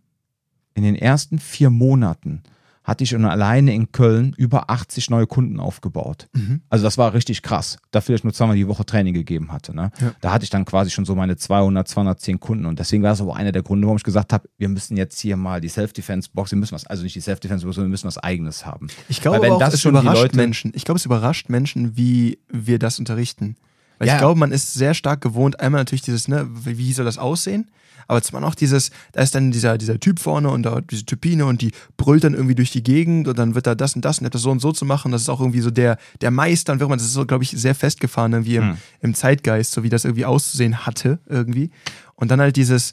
in den ersten vier Monaten hatte ich schon alleine in Köln über 80 neue Kunden aufgebaut. Mhm. Also das war richtig krass. Dafür, dass ich nur zweimal die Woche Training gegeben hatte. Ne? Ja. Da hatte ich dann quasi schon so meine 200, 210 Kunden. Und deswegen war das aber einer der Gründe, warum ich gesagt habe, wir müssen jetzt hier mal die Self-Defense-Box, wir müssen was, also nicht die Self-Defense-Box, sondern wir müssen was Eigenes haben. Ich glaube wenn auch, das es schon überrascht Leute, Menschen. Ich glaube, es überrascht Menschen, wie wir das unterrichten. Weil ja. ich glaube, man ist sehr stark gewohnt, einmal natürlich dieses, ne, wie soll das aussehen? Aber zwar noch dieses, da ist dann dieser, dieser Typ vorne und da diese Typine und die brüllt dann irgendwie durch die Gegend und dann wird da das und das und das so und so zu machen. Das ist auch irgendwie so der, der Meister und das ist so, glaube ich, sehr festgefahren irgendwie im, mhm. im Zeitgeist, so wie das irgendwie auszusehen hatte irgendwie. Und dann halt dieses,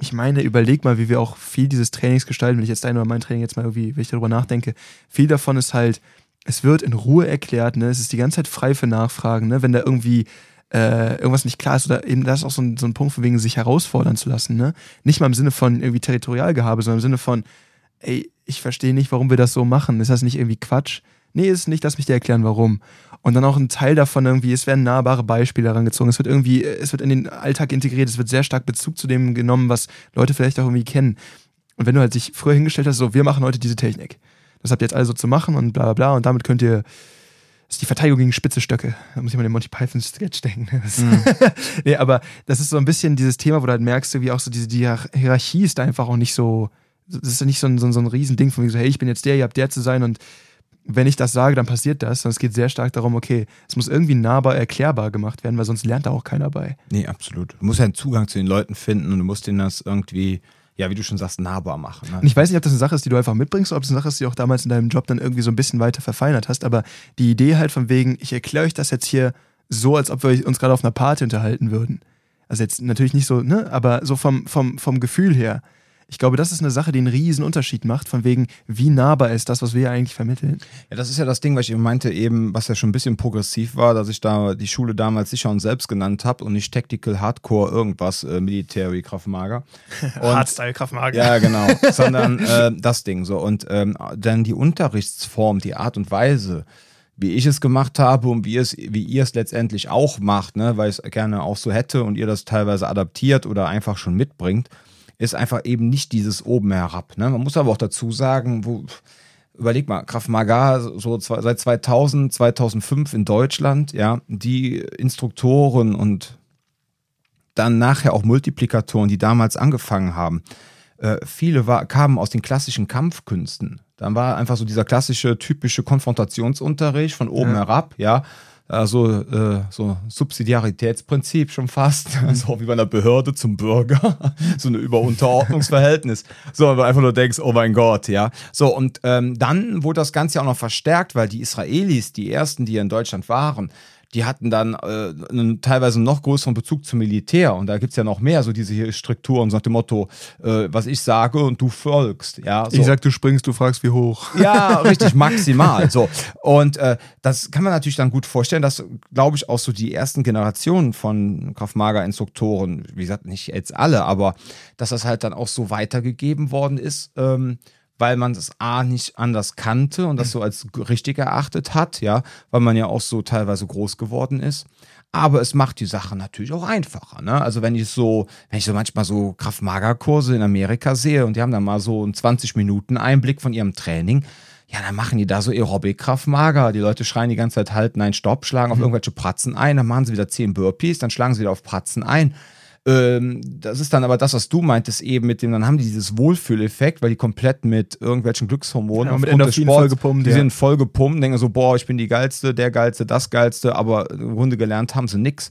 ich meine, überleg mal, wie wir auch viel dieses Trainings gestalten, wenn ich jetzt dein oder mein Training jetzt mal irgendwie, wenn ich darüber nachdenke, viel davon ist halt, es wird in Ruhe erklärt, ne? Es ist die ganze Zeit frei für Nachfragen, ne? Wenn da irgendwie äh, irgendwas nicht klar ist oder eben das ist auch so ein, so ein Punkt von wegen sich herausfordern zu lassen, ne? Nicht mal im Sinne von irgendwie Territorialgehabe, sondern im Sinne von, ey, ich verstehe nicht, warum wir das so machen. Ist das nicht irgendwie Quatsch? Nee, ist nicht, lass mich dir erklären, warum. Und dann auch ein Teil davon irgendwie, es werden nahbare Beispiele herangezogen, es wird irgendwie, es wird in den Alltag integriert, es wird sehr stark Bezug zu dem genommen, was Leute vielleicht auch irgendwie kennen. Und wenn du halt dich früher hingestellt hast, so, wir machen heute diese Technik. Das habt ihr jetzt also zu machen und bla bla bla und damit könnt ihr ist die Verteidigung gegen spitze Stöcke. Da muss ich mal den Monty Python Sketch denken. Mhm. nee, aber das ist so ein bisschen dieses Thema, wo du halt merkst, wie auch so diese die Hierarchie ist einfach auch nicht so, das ist nicht so ein, so ein, so ein Riesending von mir so, hey, ich bin jetzt der, ihr habt der zu sein und wenn ich das sage, dann passiert das. Sondern es geht sehr stark darum, okay, es muss irgendwie nahbar erklärbar gemacht werden, weil sonst lernt da auch keiner bei. Nee, absolut. Du musst ja einen Zugang zu den Leuten finden und du musst ihnen das irgendwie ja, wie du schon sagst, nahbar machen. Ne? Und ich weiß nicht, ob das eine Sache ist, die du einfach mitbringst, oder ob es eine Sache ist, die du auch damals in deinem Job dann irgendwie so ein bisschen weiter verfeinert hast. Aber die Idee halt von wegen, ich erkläre euch das jetzt hier so, als ob wir uns gerade auf einer Party unterhalten würden. Also jetzt natürlich nicht so, ne, aber so vom, vom, vom Gefühl her ich glaube, das ist eine Sache, die einen riesen Unterschied macht, von wegen, wie nahbar ist das, was wir eigentlich vermitteln. Ja, das ist ja das Ding, was ich eben meinte, eben, was ja schon ein bisschen progressiv war, dass ich da die Schule damals sicher und selbst genannt habe und nicht Tactical Hardcore irgendwas, äh, Military Kraftmager. Hardstyle Kraftmager. Ja, genau. sondern äh, das Ding so. Und ähm, dann die Unterrichtsform, die Art und Weise, wie ich es gemacht habe und wie, es, wie ihr es letztendlich auch macht, ne, weil ich es gerne auch so hätte und ihr das teilweise adaptiert oder einfach schon mitbringt ist einfach eben nicht dieses oben herab. Ne? Man muss aber auch dazu sagen, wo, überleg mal, Krav Maga so seit 2000, 2005 in Deutschland, ja, die Instruktoren und dann nachher auch Multiplikatoren, die damals angefangen haben, äh, viele war, kamen aus den klassischen Kampfkünsten. Dann war einfach so dieser klassische, typische Konfrontationsunterricht von oben ja. herab, ja also äh, so Subsidiaritätsprinzip schon fast, so wie bei einer Behörde zum Bürger, so ein Überunterordnungsverhältnis. So, du einfach nur denkst, oh mein Gott, ja. So, und ähm, dann wurde das Ganze auch noch verstärkt, weil die Israelis, die ersten, die hier in Deutschland waren, die hatten dann äh, einen teilweise noch größeren Bezug zum Militär. Und da gibt es ja noch mehr, so diese Strukturen, so nach dem Motto, äh, was ich sage und du folgst. Ja, so. Ich sag, du springst, du fragst, wie hoch. Ja, richtig, maximal. so. Und äh, das kann man natürlich dann gut vorstellen, dass, glaube ich, auch so die ersten Generationen von Kraftmager-Instruktoren, wie gesagt, nicht jetzt alle, aber dass das halt dann auch so weitergegeben worden ist. Ähm, weil man das A nicht anders kannte und das so als richtig erachtet hat, ja, weil man ja auch so teilweise groß geworden ist. Aber es macht die Sache natürlich auch einfacher. Ne? Also wenn ich so, wenn ich so manchmal so Kraft-Mager-Kurse in Amerika sehe und die haben dann mal so einen 20 Minuten Einblick von ihrem Training, ja, dann machen die da so Aerobic Kraft-Mager. Die Leute schreien die ganze Zeit halt, nein, stopp, schlagen auf mhm. irgendwelche Pratzen ein, dann machen sie wieder 10 Burpees, dann schlagen sie wieder auf Pratzen ein. Ähm, das ist dann aber das, was du meintest eben mit dem, dann haben die dieses Wohlfühleffekt, weil die komplett mit irgendwelchen Glückshormonen ja, mit Endorphin vollgepumpt, die ja. sind vollgepumpt, denken so, boah, ich bin die Geilste, der Geilste, das Geilste, aber im Grunde gelernt haben sie nichts.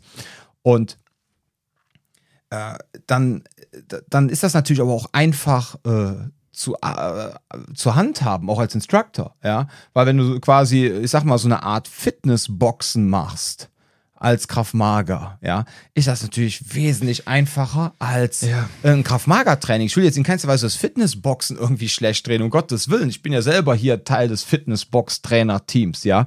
Und äh, dann, dann ist das natürlich aber auch einfach äh, zu, äh, zur Hand haben, auch als Instructor, ja, weil wenn du quasi, ich sag mal, so eine Art Fitnessboxen machst, als Kraftmager, ja, ist das natürlich wesentlich einfacher als ja. ein Kraftmager-Training. Ich will jetzt in keinster Weise das Fitnessboxen irgendwie schlecht drehen, um Gottes Willen. Ich bin ja selber hier Teil des Fitnessbox-Trainer-Teams, ja.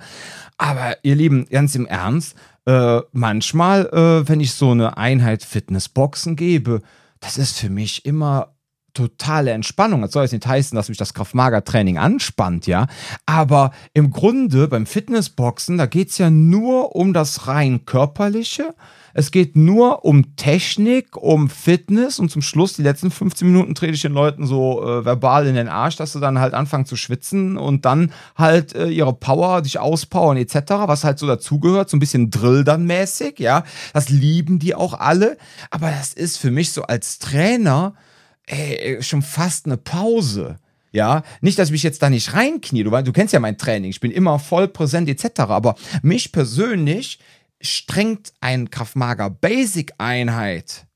Aber ihr Lieben, ganz im Ernst, äh, manchmal, äh, wenn ich so eine Einheit Fitnessboxen gebe, das ist für mich immer totale Entspannung. Das soll jetzt nicht heißen, dass mich das Kraft-Mager-Training anspannt, ja. Aber im Grunde beim Fitnessboxen, da geht es ja nur um das rein körperliche es geht nur um Technik, um Fitness und zum Schluss, die letzten 15 Minuten, trete ich den Leuten so äh, verbal in den Arsch, dass sie dann halt anfangen zu schwitzen und dann halt äh, ihre Power, sich auspowern etc., was halt so dazugehört, so ein bisschen Drill dann mäßig, ja. Das lieben die auch alle. Aber das ist für mich so als Trainer ey, schon fast eine Pause. Ja, nicht, dass ich mich jetzt da nicht reinknie. Du, du kennst ja mein Training. Ich bin immer voll präsent etc. Aber mich persönlich strengt ein Kraftmager Basic Einheit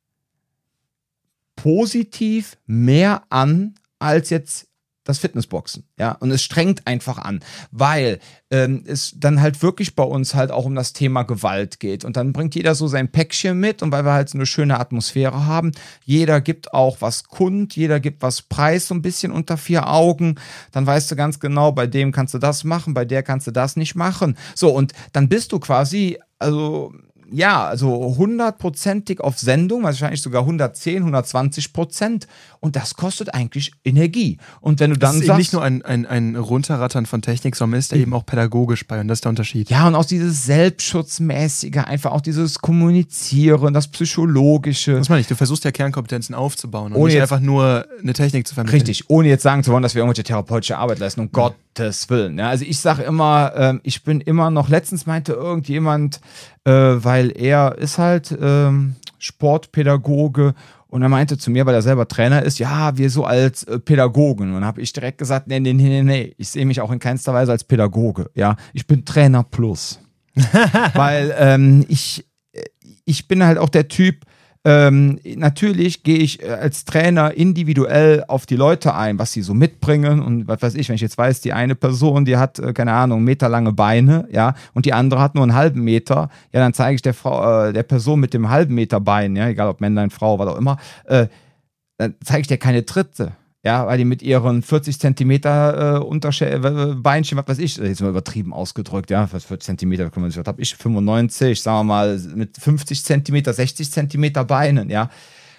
positiv mehr an als jetzt das Fitnessboxen, ja, und es strengt einfach an, weil ähm, es dann halt wirklich bei uns halt auch um das Thema Gewalt geht. Und dann bringt jeder so sein Päckchen mit und weil wir halt so eine schöne Atmosphäre haben, jeder gibt auch was kund, jeder gibt was preis, so ein bisschen unter vier Augen, dann weißt du ganz genau, bei dem kannst du das machen, bei der kannst du das nicht machen, so und dann bist du quasi also ja, also hundertprozentig auf Sendung, wahrscheinlich sogar 110, 120 Prozent. Und das kostet eigentlich Energie. Und wenn du dann das ist sagst. nicht nur ein, ein, ein Runterrattern von Technik, sondern ist da eben auch pädagogisch bei. Und das ist der Unterschied. Ja, und auch dieses Selbstschutzmäßige, einfach auch dieses Kommunizieren, das Psychologische. Was meine ich? Du versuchst ja Kernkompetenzen aufzubauen und ohne nicht jetzt, einfach nur eine Technik zu vermitteln. Richtig, ohne jetzt sagen zu wollen, dass wir irgendwelche therapeutische Arbeit leisten. Um ja. Gottes Willen. Ja, also ich sage immer, ähm, ich bin immer noch, letztens meinte irgendjemand, äh, weil er ist halt ähm, Sportpädagoge und er meinte zu mir, weil er selber Trainer ist, ja, wir so als äh, Pädagogen. Und dann habe ich direkt gesagt, nee, nee, nee, nee, ich sehe mich auch in keinster Weise als Pädagoge. Ja, ich bin Trainer plus. weil ähm, ich, äh, ich bin halt auch der Typ, ähm, natürlich gehe ich äh, als Trainer individuell auf die Leute ein, was sie so mitbringen und was weiß ich, wenn ich jetzt weiß, die eine Person, die hat, äh, keine Ahnung, meterlange Beine, ja, und die andere hat nur einen halben Meter, ja, dann zeige ich der Frau, äh, der Person mit dem halben Meter Bein, ja, egal ob Männlein, Frau, was auch immer, äh, dann zeige ich dir keine Tritte. Ja, weil die mit ihren 40 Zentimeter äh, Untersche äh, Beinchen, was weiß ich, jetzt mal übertrieben ausgedrückt, ja, was 40 Zentimeter, was habe ich, 95, sagen wir mal, mit 50 Zentimeter, 60 Zentimeter Beinen, ja.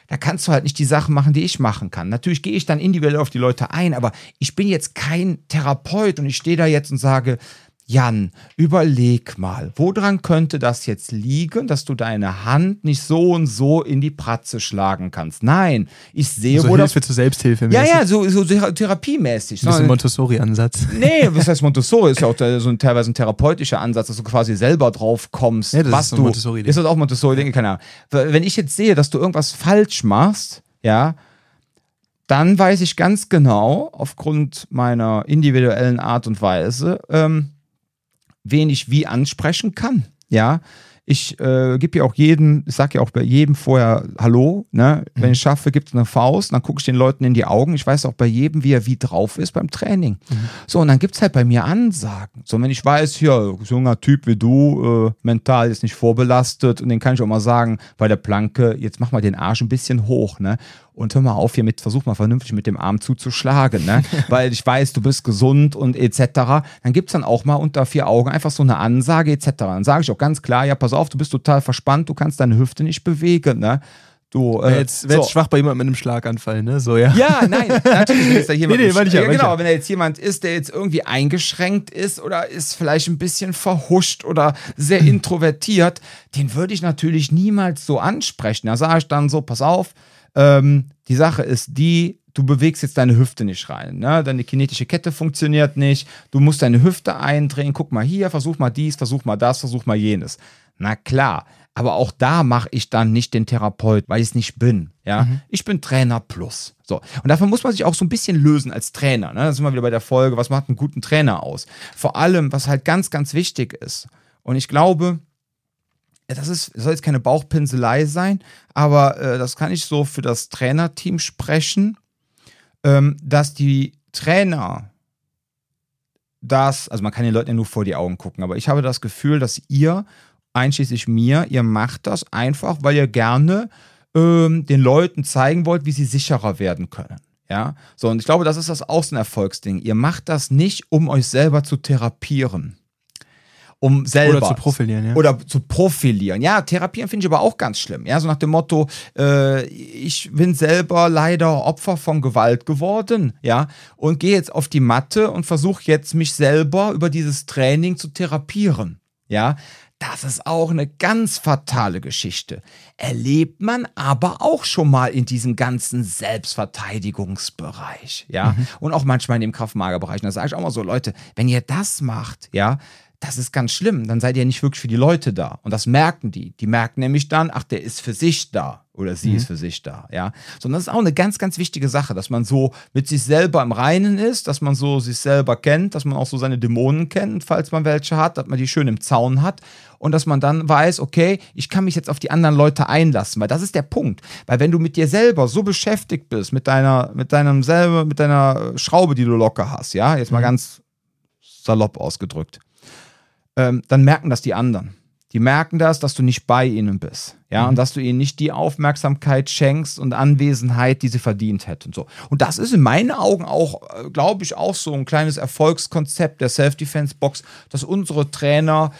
Da kannst du halt nicht die Sachen machen, die ich machen kann. Natürlich gehe ich dann individuell auf die Leute ein, aber ich bin jetzt kein Therapeut und ich stehe da jetzt und sage, Jan, überleg mal, woran könnte das jetzt liegen, dass du deine Hand nicht so und so in die Pratze schlagen kannst? Nein, ich sehe, so wo Hilfe das. zur Selbsthilfe. Ja, ja, so, so therapiemäßig. Das ist ein Montessori-Ansatz. Nee, was heißt Montessori? Ist ja auch so ein, teilweise ein therapeutischer Ansatz, dass du quasi selber drauf kommst, ja, das was ist du. Montessori ist das auch Montessori-Ding? Keine Ahnung. Wenn ich jetzt sehe, dass du irgendwas falsch machst, ja, dann weiß ich ganz genau, aufgrund meiner individuellen Art und Weise, ähm, wen ich wie ansprechen kann. Ja, ich äh, gebe ja auch jedem, ich sage ja auch bei jedem vorher Hallo. Ne? Mhm. Wenn ich schaffe, gibt es eine Faust, dann gucke ich den Leuten in die Augen. Ich weiß auch bei jedem, wie er wie drauf ist beim Training. Mhm. So, und dann gibt es halt bei mir Ansagen. So, wenn ich weiß, hier, so junger Typ wie du, äh, mental ist nicht vorbelastet und den kann ich auch mal sagen, bei der Planke, jetzt mach mal den Arsch ein bisschen hoch. Ne? Und hör mal auf hier mit, versuch mal vernünftig mit dem Arm zuzuschlagen, ne? weil ich weiß, du bist gesund und etc. Dann gibt es dann auch mal unter vier Augen einfach so eine Ansage etc. Dann sage ich auch ganz klar, ja, pass auf, du bist total verspannt, du kannst deine Hüfte nicht bewegen, ne? Du, äh, jetzt, so. jetzt schwach bei jemandem mit einem Schlaganfall, ne? So, ja. Ja, nein, natürlich, wenn jetzt da jemand. nee, nee, ich ja, ja, genau, wenn da jetzt jemand ist, der jetzt irgendwie eingeschränkt ist oder ist vielleicht ein bisschen verhuscht oder sehr introvertiert, den würde ich natürlich niemals so ansprechen. Da sage ich dann so, pass auf, ähm, die Sache ist die, du bewegst jetzt deine Hüfte nicht rein. Ne? Deine kinetische Kette funktioniert nicht. Du musst deine Hüfte eindrehen. Guck mal hier, versuch mal dies, versuch mal das, versuch mal jenes. Na klar, aber auch da mache ich dann nicht den Therapeut, weil ich es nicht bin. Ja, mhm. ich bin Trainer plus. So und davon muss man sich auch so ein bisschen lösen als Trainer. Ne? Da sind wir wieder bei der Folge, was macht einen guten Trainer aus? Vor allem, was halt ganz, ganz wichtig ist. Und ich glaube, das ist, soll jetzt keine Bauchpinselei sein, aber äh, das kann ich so für das Trainerteam sprechen, ähm, dass die Trainer das, also man kann den Leuten ja nur vor die Augen gucken, aber ich habe das Gefühl, dass ihr, einschließlich mir, ihr macht das einfach, weil ihr gerne ähm, den Leuten zeigen wollt, wie sie sicherer werden können. Ja, so und ich glaube, das ist das Außenerfolgsding. Ihr macht das nicht, um euch selber zu therapieren. um selber. Oder zu profilieren, ja. Oder zu profilieren. Ja, therapieren finde ich aber auch ganz schlimm. Ja, so nach dem Motto, äh, ich bin selber leider Opfer von Gewalt geworden, ja, und gehe jetzt auf die Matte und versuche jetzt mich selber über dieses Training zu therapieren. Ja, das ist auch eine ganz fatale Geschichte. Erlebt man aber auch schon mal in diesem ganzen Selbstverteidigungsbereich, ja. Mhm. Und auch manchmal in dem Kraftmagerbereich. Und da sage ich auch mal so, Leute, wenn ihr das macht, ja, das ist ganz schlimm. Dann seid ihr nicht wirklich für die Leute da. Und das merken die. Die merken nämlich dann, ach, der ist für sich da oder sie mhm. ist für sich da, ja. Sondern das ist auch eine ganz, ganz wichtige Sache, dass man so mit sich selber im Reinen ist, dass man so sich selber kennt, dass man auch so seine Dämonen kennt, falls man welche hat, dass man die schön im Zaun hat und dass man dann weiß, okay, ich kann mich jetzt auf die anderen Leute einlassen, weil das ist der Punkt. Weil wenn du mit dir selber so beschäftigt bist, mit deiner, mit deinem selber, mit deiner Schraube, die du locker hast, ja, jetzt mal mhm. ganz salopp ausgedrückt, ähm, dann merken das die anderen. Die merken das, dass du nicht bei ihnen bist. Ja, mhm. und dass du ihnen nicht die Aufmerksamkeit schenkst und Anwesenheit, die sie verdient hätten. So. Und das ist in meinen Augen auch, äh, glaube ich, auch so ein kleines Erfolgskonzept der Self-Defense-Box, dass unsere Trainer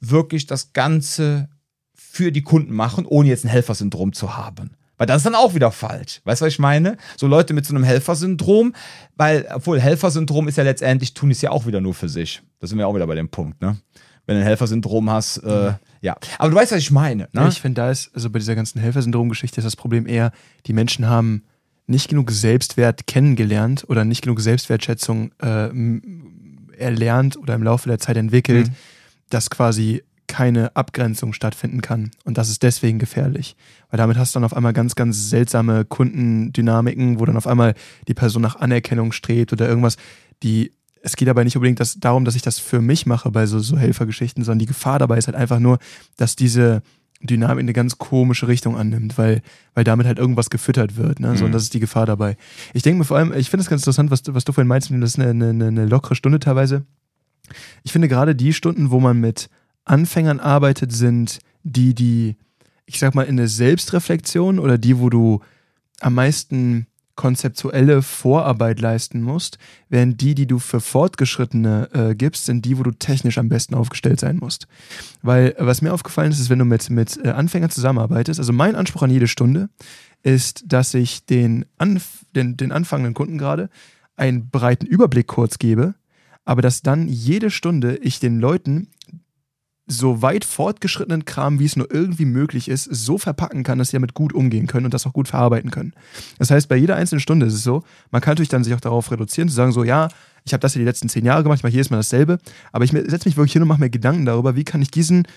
wirklich das Ganze für die Kunden machen, ohne jetzt ein Helfersyndrom zu haben. Weil das ist dann auch wieder falsch. Weißt du, was ich meine? So Leute mit so einem Helfersyndrom, weil, obwohl Helfersyndrom ist ja letztendlich, tun es ja auch wieder nur für sich. Da sind wir auch wieder bei dem Punkt, ne? wenn du ein Helfersyndrom hast. Äh, ja, aber du weißt, was ich meine. Ne? Ich finde, da ist, also bei dieser ganzen Helfersyndrom-Geschichte ist das Problem eher, die Menschen haben nicht genug Selbstwert kennengelernt oder nicht genug Selbstwertschätzung äh, erlernt oder im Laufe der Zeit entwickelt, mhm. Dass quasi keine Abgrenzung stattfinden kann. Und das ist deswegen gefährlich. Weil damit hast du dann auf einmal ganz, ganz seltsame Kundendynamiken, wo dann auf einmal die Person nach Anerkennung strebt oder irgendwas, die es geht aber nicht unbedingt das, darum, dass ich das für mich mache bei so, so Helfergeschichten, sondern die Gefahr dabei ist halt einfach nur, dass diese Dynamik eine ganz komische Richtung annimmt, weil, weil damit halt irgendwas gefüttert wird. Ne? So, und mhm. das ist die Gefahr dabei. Ich denke mir vor allem, ich finde es ganz interessant, was, was du vorhin meinst, das ist eine, eine, eine lockere Stunde teilweise. Ich finde gerade die Stunden, wo man mit Anfängern arbeitet, sind die, die, ich sag mal, in der Selbstreflexion oder die, wo du am meisten konzeptuelle Vorarbeit leisten musst, während die, die du für Fortgeschrittene äh, gibst, sind die, wo du technisch am besten aufgestellt sein musst. Weil was mir aufgefallen ist, ist, wenn du mit, mit äh, Anfängern zusammenarbeitest, also mein Anspruch an jede Stunde ist, dass ich den, Anf den, den anfangenden Kunden gerade einen breiten Überblick kurz gebe, aber dass dann jede Stunde ich den Leuten so weit fortgeschrittenen Kram, wie es nur irgendwie möglich ist, so verpacken kann, dass sie damit gut umgehen können und das auch gut verarbeiten können. Das heißt, bei jeder einzelnen Stunde ist es so, man kann natürlich dann sich auch darauf reduzieren, zu sagen so, ja, ich habe das ja die letzten zehn Jahre gemacht, ich mache jedes Mal dasselbe, aber ich setze mich wirklich hin und mache mir Gedanken darüber, wie kann ich diesen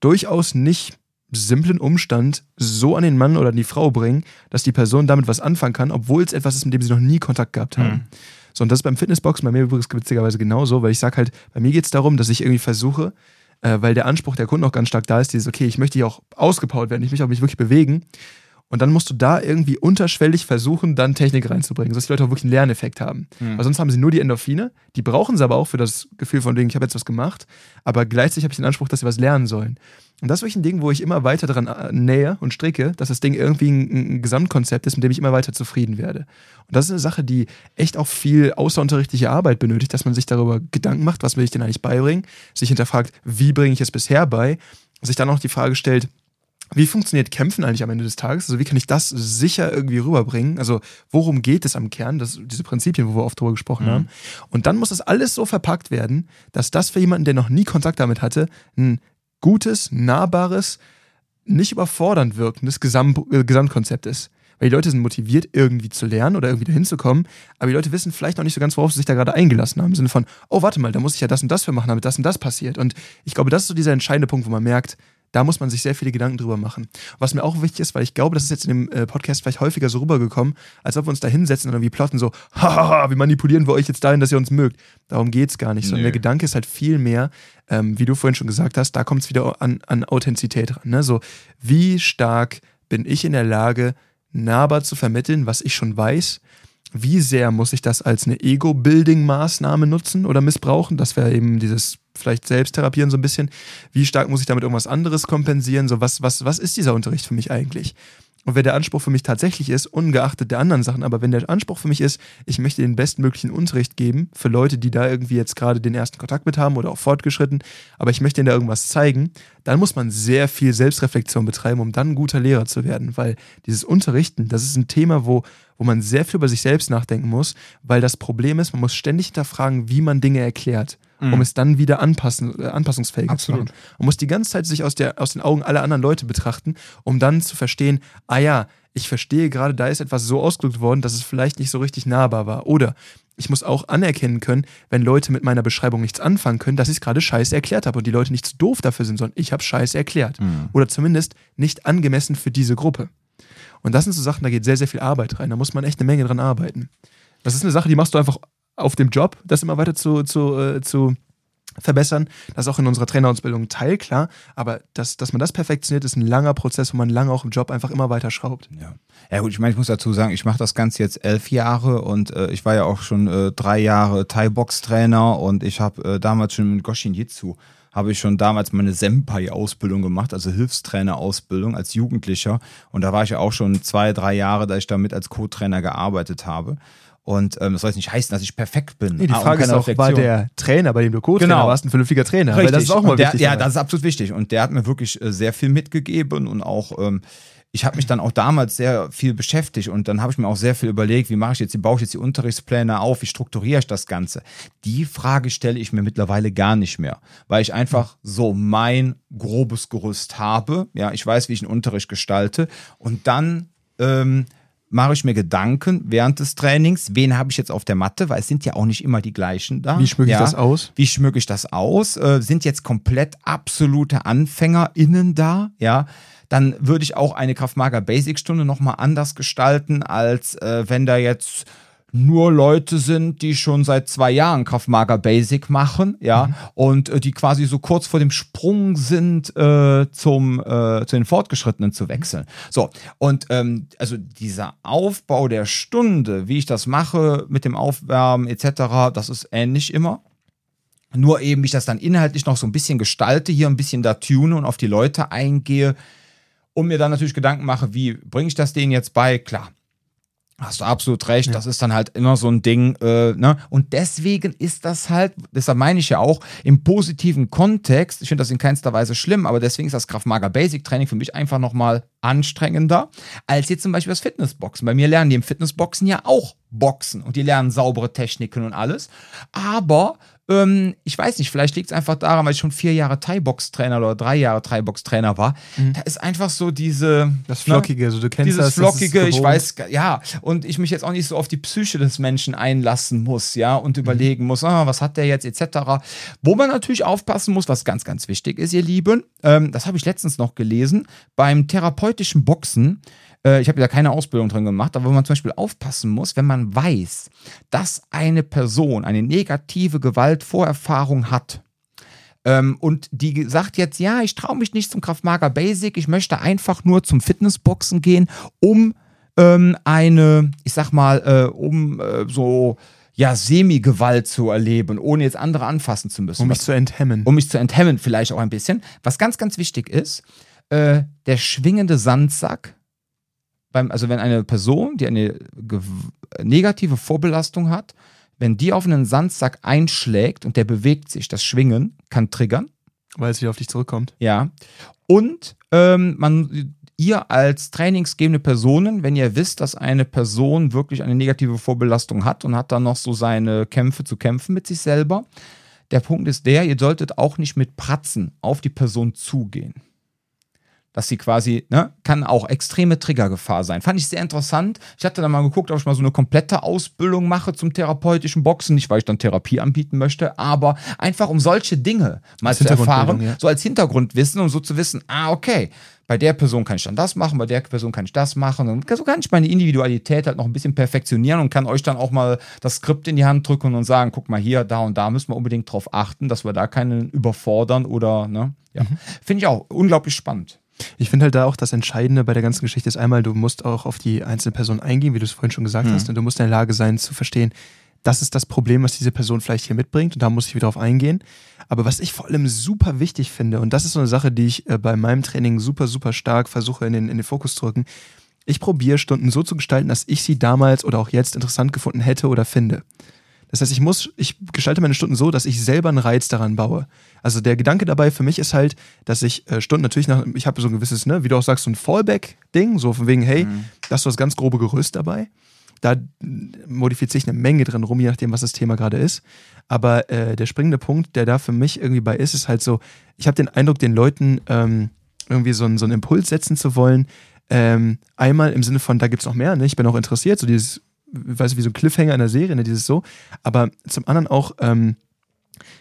durchaus nicht simplen Umstand so an den Mann oder an die Frau bringen, dass die Person damit was anfangen kann, obwohl es etwas ist, mit dem sie noch nie Kontakt gehabt haben. Mhm. So, und das ist beim Fitnessboxen bei mir übrigens witzigerweise genauso, weil ich sage halt, bei mir geht es darum, dass ich irgendwie versuche, äh, weil der Anspruch der Kunden auch ganz stark da ist, dieses, okay, ich möchte hier auch ausgepowert werden, ich möchte auch mich wirklich bewegen. Und dann musst du da irgendwie unterschwellig versuchen, dann Technik reinzubringen, sodass die Leute auch wirklich einen Lerneffekt haben. Mhm. Weil sonst haben sie nur die Endorphine, die brauchen sie aber auch für das Gefühl von wegen, ich habe jetzt was gemacht, aber gleichzeitig habe ich den Anspruch, dass sie was lernen sollen. Und das ist wirklich ein Ding, wo ich immer weiter daran äh, nähe und stricke, dass das Ding irgendwie ein, ein, Gesamtkonzept ist, mit dem ich immer weiter zufrieden werde. Und das ist eine Sache, die echt auch viel außerunterrichtliche Arbeit benötigt, dass man sich darüber Gedanken macht, was will ich denn eigentlich beibringen, sich hinterfragt, wie bringe ich es bisher bei, sich dann auch die Frage stellt, wie funktioniert Kämpfen eigentlich am Ende des Tages? Also wie kann ich das sicher irgendwie rüberbringen? Also worum geht es am Kern? Das, diese Prinzipien, wo wir oft drüber gesprochen mhm. haben. Und dann muss das alles so verpackt werden, dass das für jemanden, der noch nie Kontakt damit hatte, ein gutes, nahbares, nicht überfordernd wirkendes Gesamt, äh, Gesamtkonzept ist. Weil die Leute sind motiviert, irgendwie zu lernen oder irgendwie dahin zu kommen, aber die Leute wissen vielleicht noch nicht so ganz, worauf sie sich da gerade eingelassen haben. Im Sinne von, oh, warte mal, da muss ich ja das und das für machen, damit das und das passiert. Und ich glaube, das ist so dieser entscheidende Punkt, wo man merkt, da muss man sich sehr viele Gedanken drüber machen. Was mir auch wichtig ist, weil ich glaube, das ist jetzt in dem äh, Podcast vielleicht häufiger so rübergekommen, als ob wir uns da hinsetzen und irgendwie plotten so, hahaha, wie manipulieren wir euch jetzt dahin, dass ihr uns mögt. Darum geht es gar nicht. Sondern der Gedanke ist halt viel mehr, ähm, wie du vorhin schon gesagt hast, da kommt es wieder an, an Authentizität ran. Ne? So, wie stark bin ich in der Lage, nahbar zu vermitteln, was ich schon weiß, wie sehr muss ich das als eine Ego-Building-Maßnahme nutzen oder missbrauchen? Das wäre eben dieses vielleicht Selbsttherapieren so ein bisschen. Wie stark muss ich damit irgendwas anderes kompensieren? So, was, was, was ist dieser Unterricht für mich eigentlich? Und wenn der Anspruch für mich tatsächlich ist, ungeachtet der anderen Sachen, aber wenn der Anspruch für mich ist, ich möchte den bestmöglichen Unterricht geben für Leute, die da irgendwie jetzt gerade den ersten Kontakt mit haben oder auch fortgeschritten, aber ich möchte ihnen da irgendwas zeigen, dann muss man sehr viel Selbstreflexion betreiben, um dann ein guter Lehrer zu werden. Weil dieses Unterrichten, das ist ein Thema, wo, wo man sehr viel über sich selbst nachdenken muss, weil das Problem ist, man muss ständig hinterfragen, wie man Dinge erklärt um mhm. es dann wieder anpassen, äh, anpassungsfähig Absolut. zu machen. Man muss die ganze Zeit sich aus, der, aus den Augen aller anderen Leute betrachten, um dann zu verstehen, ah ja, ich verstehe gerade, da ist etwas so ausgedrückt worden, dass es vielleicht nicht so richtig nahbar war. Oder ich muss auch anerkennen können, wenn Leute mit meiner Beschreibung nichts anfangen können, dass ich es gerade scheiße erklärt habe und die Leute nicht zu doof dafür sind, sondern ich habe scheiße erklärt. Mhm. Oder zumindest nicht angemessen für diese Gruppe. Und das sind so Sachen, da geht sehr, sehr viel Arbeit rein. Da muss man echt eine Menge dran arbeiten. Das ist eine Sache, die machst du einfach auf dem Job, das immer weiter zu, zu, äh, zu verbessern. Das ist auch in unserer Trainerausbildung ein Teil, klar. Aber das, dass man das perfektioniert, ist ein langer Prozess, wo man lange auch im Job einfach immer weiter schraubt. Ja, ja gut, ich meine, ich muss dazu sagen, ich mache das Ganze jetzt elf Jahre und äh, ich war ja auch schon äh, drei Jahre Thai-Box-Trainer und ich habe äh, damals schon mit Goshin Jitsu habe ich schon damals meine Senpai-Ausbildung gemacht, also Hilfstrainer-Ausbildung als Jugendlicher. Und da war ich ja auch schon zwei, drei Jahre, da ich damit als Co-Trainer gearbeitet habe. Und ähm, das soll jetzt nicht heißen, dass ich perfekt bin. Nee, die ah, Frage ist auch, war der Trainer, bei dem du Co-Trainer genau. warst, ein vernünftiger Trainer? Richtig. Weil das ist auch mal der, wichtig. Ja, das ist absolut wichtig. Und der hat mir wirklich äh, sehr viel mitgegeben und auch ähm, ich habe mich dann auch damals sehr viel beschäftigt und dann habe ich mir auch sehr viel überlegt, wie mache ich jetzt, wie baue ich jetzt die Unterrichtspläne auf, wie strukturiere ich das Ganze. Die Frage stelle ich mir mittlerweile gar nicht mehr, weil ich einfach so mein grobes Gerüst habe. Ja, ich weiß, wie ich einen Unterricht gestalte und dann ähm, mache ich mir Gedanken während des Trainings, wen habe ich jetzt auf der Matte, weil es sind ja auch nicht immer die gleichen da. Wie schmücke ich ja. das aus? Wie schmücke ich das aus? Äh, sind jetzt komplett absolute AnfängerInnen da, ja? Dann würde ich auch eine Kraftmager Basic Stunde nochmal anders gestalten, als äh, wenn da jetzt nur Leute sind, die schon seit zwei Jahren Kraftmager Basic machen, ja, mhm. und äh, die quasi so kurz vor dem Sprung sind, äh, zum, äh, zu den Fortgeschrittenen zu wechseln. So, und ähm, also dieser Aufbau der Stunde, wie ich das mache mit dem Aufwärmen etc., das ist ähnlich immer. Nur eben, wie ich das dann inhaltlich noch so ein bisschen gestalte, hier ein bisschen da tune und auf die Leute eingehe und mir dann natürlich Gedanken mache, wie bringe ich das denen jetzt bei? Klar, Hast du absolut recht, ja. das ist dann halt immer so ein Ding, äh, ne? Und deswegen ist das halt, deshalb meine ich ja auch, im positiven Kontext, ich finde das in keinster Weise schlimm, aber deswegen ist das Kraftmager Basic Training für mich einfach nochmal anstrengender als jetzt zum Beispiel das Fitnessboxen. Bei mir lernen die im Fitnessboxen ja auch Boxen und die lernen saubere Techniken und alles. Aber ähm, ich weiß nicht, vielleicht liegt es einfach daran, weil ich schon vier Jahre Thai-Box-Trainer oder drei Jahre Thai-Box-Trainer war. Mhm. Da ist einfach so diese. Das ne, Flockige, ne, also du kennst dieses das. Flockige, das ich weiß, ja. Und ich mich jetzt auch nicht so auf die Psyche des Menschen einlassen muss, ja, und mhm. überlegen muss, ah, was hat der jetzt, etc. Wo man natürlich aufpassen muss, was ganz, ganz wichtig ist, ihr Lieben, ähm, das habe ich letztens noch gelesen, beim therapeutischen Boxen äh, ich habe da keine Ausbildung drin gemacht, aber wo man zum Beispiel aufpassen muss, wenn man weiß, dass eine Person eine negative Gewaltvorerfahrung hat, ähm, und die sagt jetzt, ja, ich traue mich nicht zum Kraftmager Basic, ich möchte einfach nur zum Fitnessboxen gehen, um ähm, eine, ich sag mal, äh, um äh, so ja, Semi-Gewalt zu erleben, ohne jetzt andere anfassen zu müssen. Um mich zu enthemmen. Um mich zu enthemmen, vielleicht auch ein bisschen. Was ganz, ganz wichtig ist, äh, der schwingende Sandsack beim, also wenn eine Person, die eine negative Vorbelastung hat, wenn die auf einen Sandsack einschlägt und der bewegt sich, das Schwingen kann triggern. Weil es wieder auf dich zurückkommt. Ja. Und ähm, man, ihr als trainingsgebende Personen, wenn ihr wisst, dass eine Person wirklich eine negative Vorbelastung hat und hat dann noch so seine Kämpfe zu kämpfen mit sich selber, der Punkt ist der, ihr solltet auch nicht mit Pratzen auf die Person zugehen dass sie quasi, ne, kann auch extreme Triggergefahr sein. Fand ich sehr interessant. Ich hatte dann mal geguckt, ob ich mal so eine komplette Ausbildung mache zum therapeutischen Boxen. Nicht, weil ich dann Therapie anbieten möchte, aber einfach um solche Dinge mal als zu erfahren, ja. so als Hintergrundwissen, um so zu wissen, ah, okay, bei der Person kann ich dann das machen, bei der Person kann ich das machen. Und so kann ich meine Individualität halt noch ein bisschen perfektionieren und kann euch dann auch mal das Skript in die Hand drücken und sagen, guck mal hier, da und da müssen wir unbedingt drauf achten, dass wir da keinen überfordern oder, ne? Ja. Mhm. Finde ich auch unglaublich spannend. Ich finde halt da auch das Entscheidende bei der ganzen Geschichte ist einmal, du musst auch auf die einzelne Person eingehen, wie du es vorhin schon gesagt mhm. hast, und du musst in der Lage sein zu verstehen, das ist das Problem, was diese Person vielleicht hier mitbringt und da muss ich wieder drauf eingehen. Aber was ich vor allem super wichtig finde, und das ist so eine Sache, die ich äh, bei meinem Training super, super stark versuche in den, in den Fokus zu rücken, Ich probiere Stunden so zu gestalten, dass ich sie damals oder auch jetzt interessant gefunden hätte oder finde. Das heißt, ich muss, ich gestalte meine Stunden so, dass ich selber einen Reiz daran baue. Also der Gedanke dabei für mich ist halt, dass ich äh, Stunden natürlich nach, ich habe so ein gewisses, ne, wie du auch sagst, so ein Fallback-Ding, so von wegen, hey, mhm. da hast du das ganz grobe Gerüst dabei. Da modifiziere ich eine Menge drin rum, je nachdem, was das Thema gerade ist. Aber äh, der springende Punkt, der da für mich irgendwie bei ist, ist halt so, ich habe den Eindruck, den Leuten ähm, irgendwie so, einen, so einen Impuls setzen zu wollen. Ähm, einmal im Sinne von, da gibt es noch mehr, ne? ich bin auch interessiert, so dieses weiß ich, wie so ein Cliffhanger in der Serie, ne, dieses so. Aber zum anderen auch, ähm,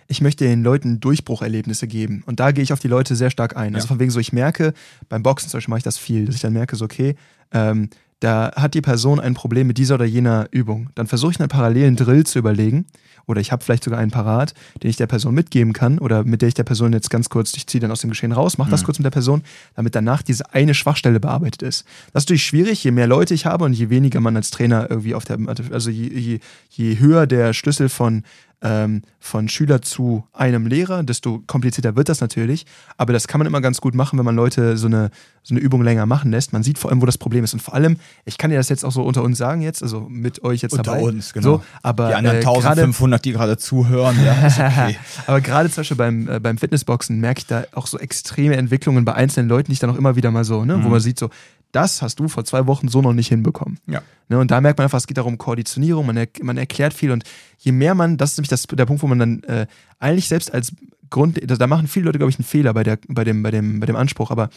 ich möchte den Leuten Durchbrucherlebnisse geben. Und da gehe ich auf die Leute sehr stark ein. Also von wegen so, ich merke, beim Boxen zum Beispiel mache ich das viel, dass ich dann merke, so, okay, ähm, da hat die Person ein Problem mit dieser oder jener Übung. Dann versuche ich einen parallelen Drill zu überlegen oder ich habe vielleicht sogar einen parat, den ich der Person mitgeben kann oder mit der ich der Person jetzt ganz kurz, ich ziehe dann aus dem Geschehen raus, mache das mhm. kurz mit der Person, damit danach diese eine Schwachstelle bearbeitet ist. Das ist natürlich schwierig, je mehr Leute ich habe und je weniger man als Trainer irgendwie auf der, also je, je, je höher der Schlüssel von ähm, von Schüler zu einem Lehrer, desto komplizierter wird das natürlich. Aber das kann man immer ganz gut machen, wenn man Leute so eine, so eine Übung länger machen lässt. Man sieht vor allem, wo das Problem ist. Und vor allem, ich kann dir das jetzt auch so unter uns sagen jetzt, also mit euch jetzt unter dabei. Unter uns, genau. So, aber, die anderen äh, 1500, die gerade zuhören, ja, okay. aber gerade zum Beispiel beim, äh, beim Fitnessboxen merke ich da auch so extreme Entwicklungen bei einzelnen Leuten, die ich dann auch immer wieder mal so, ne, mhm. wo man sieht so, das hast du vor zwei Wochen so noch nicht hinbekommen. Ja. Ne, und da merkt man einfach, es geht darum Koordinierung, man, er, man erklärt viel und je mehr man, das ist nämlich das, der Punkt, wo man dann äh, eigentlich selbst als Grund, da machen viele Leute, glaube ich, einen Fehler bei, der, bei, dem, bei, dem, bei dem Anspruch, aber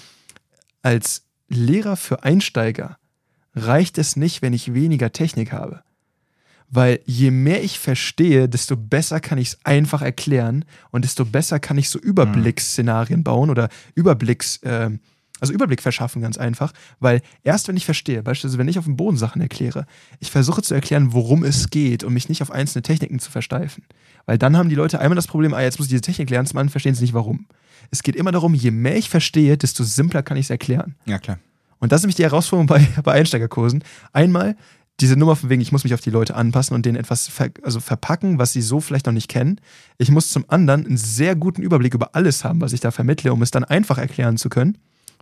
als Lehrer für Einsteiger reicht es nicht, wenn ich weniger Technik habe. Weil je mehr ich verstehe, desto besser kann ich es einfach erklären und desto besser kann ich so mhm. Überblicksszenarien bauen oder Überblicks, äh, also Überblick verschaffen, ganz einfach, weil erst wenn ich verstehe, beispielsweise wenn ich auf dem Boden Sachen erkläre, ich versuche zu erklären, worum es geht und mich nicht auf einzelne Techniken zu versteifen. Weil dann haben die Leute einmal das Problem, ah, jetzt muss ich diese Technik lernen, zum anderen verstehen sie nicht warum. Es geht immer darum, je mehr ich verstehe, desto simpler kann ich es erklären. Ja, klar. Und das ist nämlich die Herausforderung bei, bei Einsteigerkursen. Einmal diese Nummer von wegen, ich muss mich auf die Leute anpassen und denen etwas ver also verpacken, was sie so vielleicht noch nicht kennen. Ich muss zum anderen einen sehr guten Überblick über alles haben, was ich da vermittle, um es dann einfach erklären zu können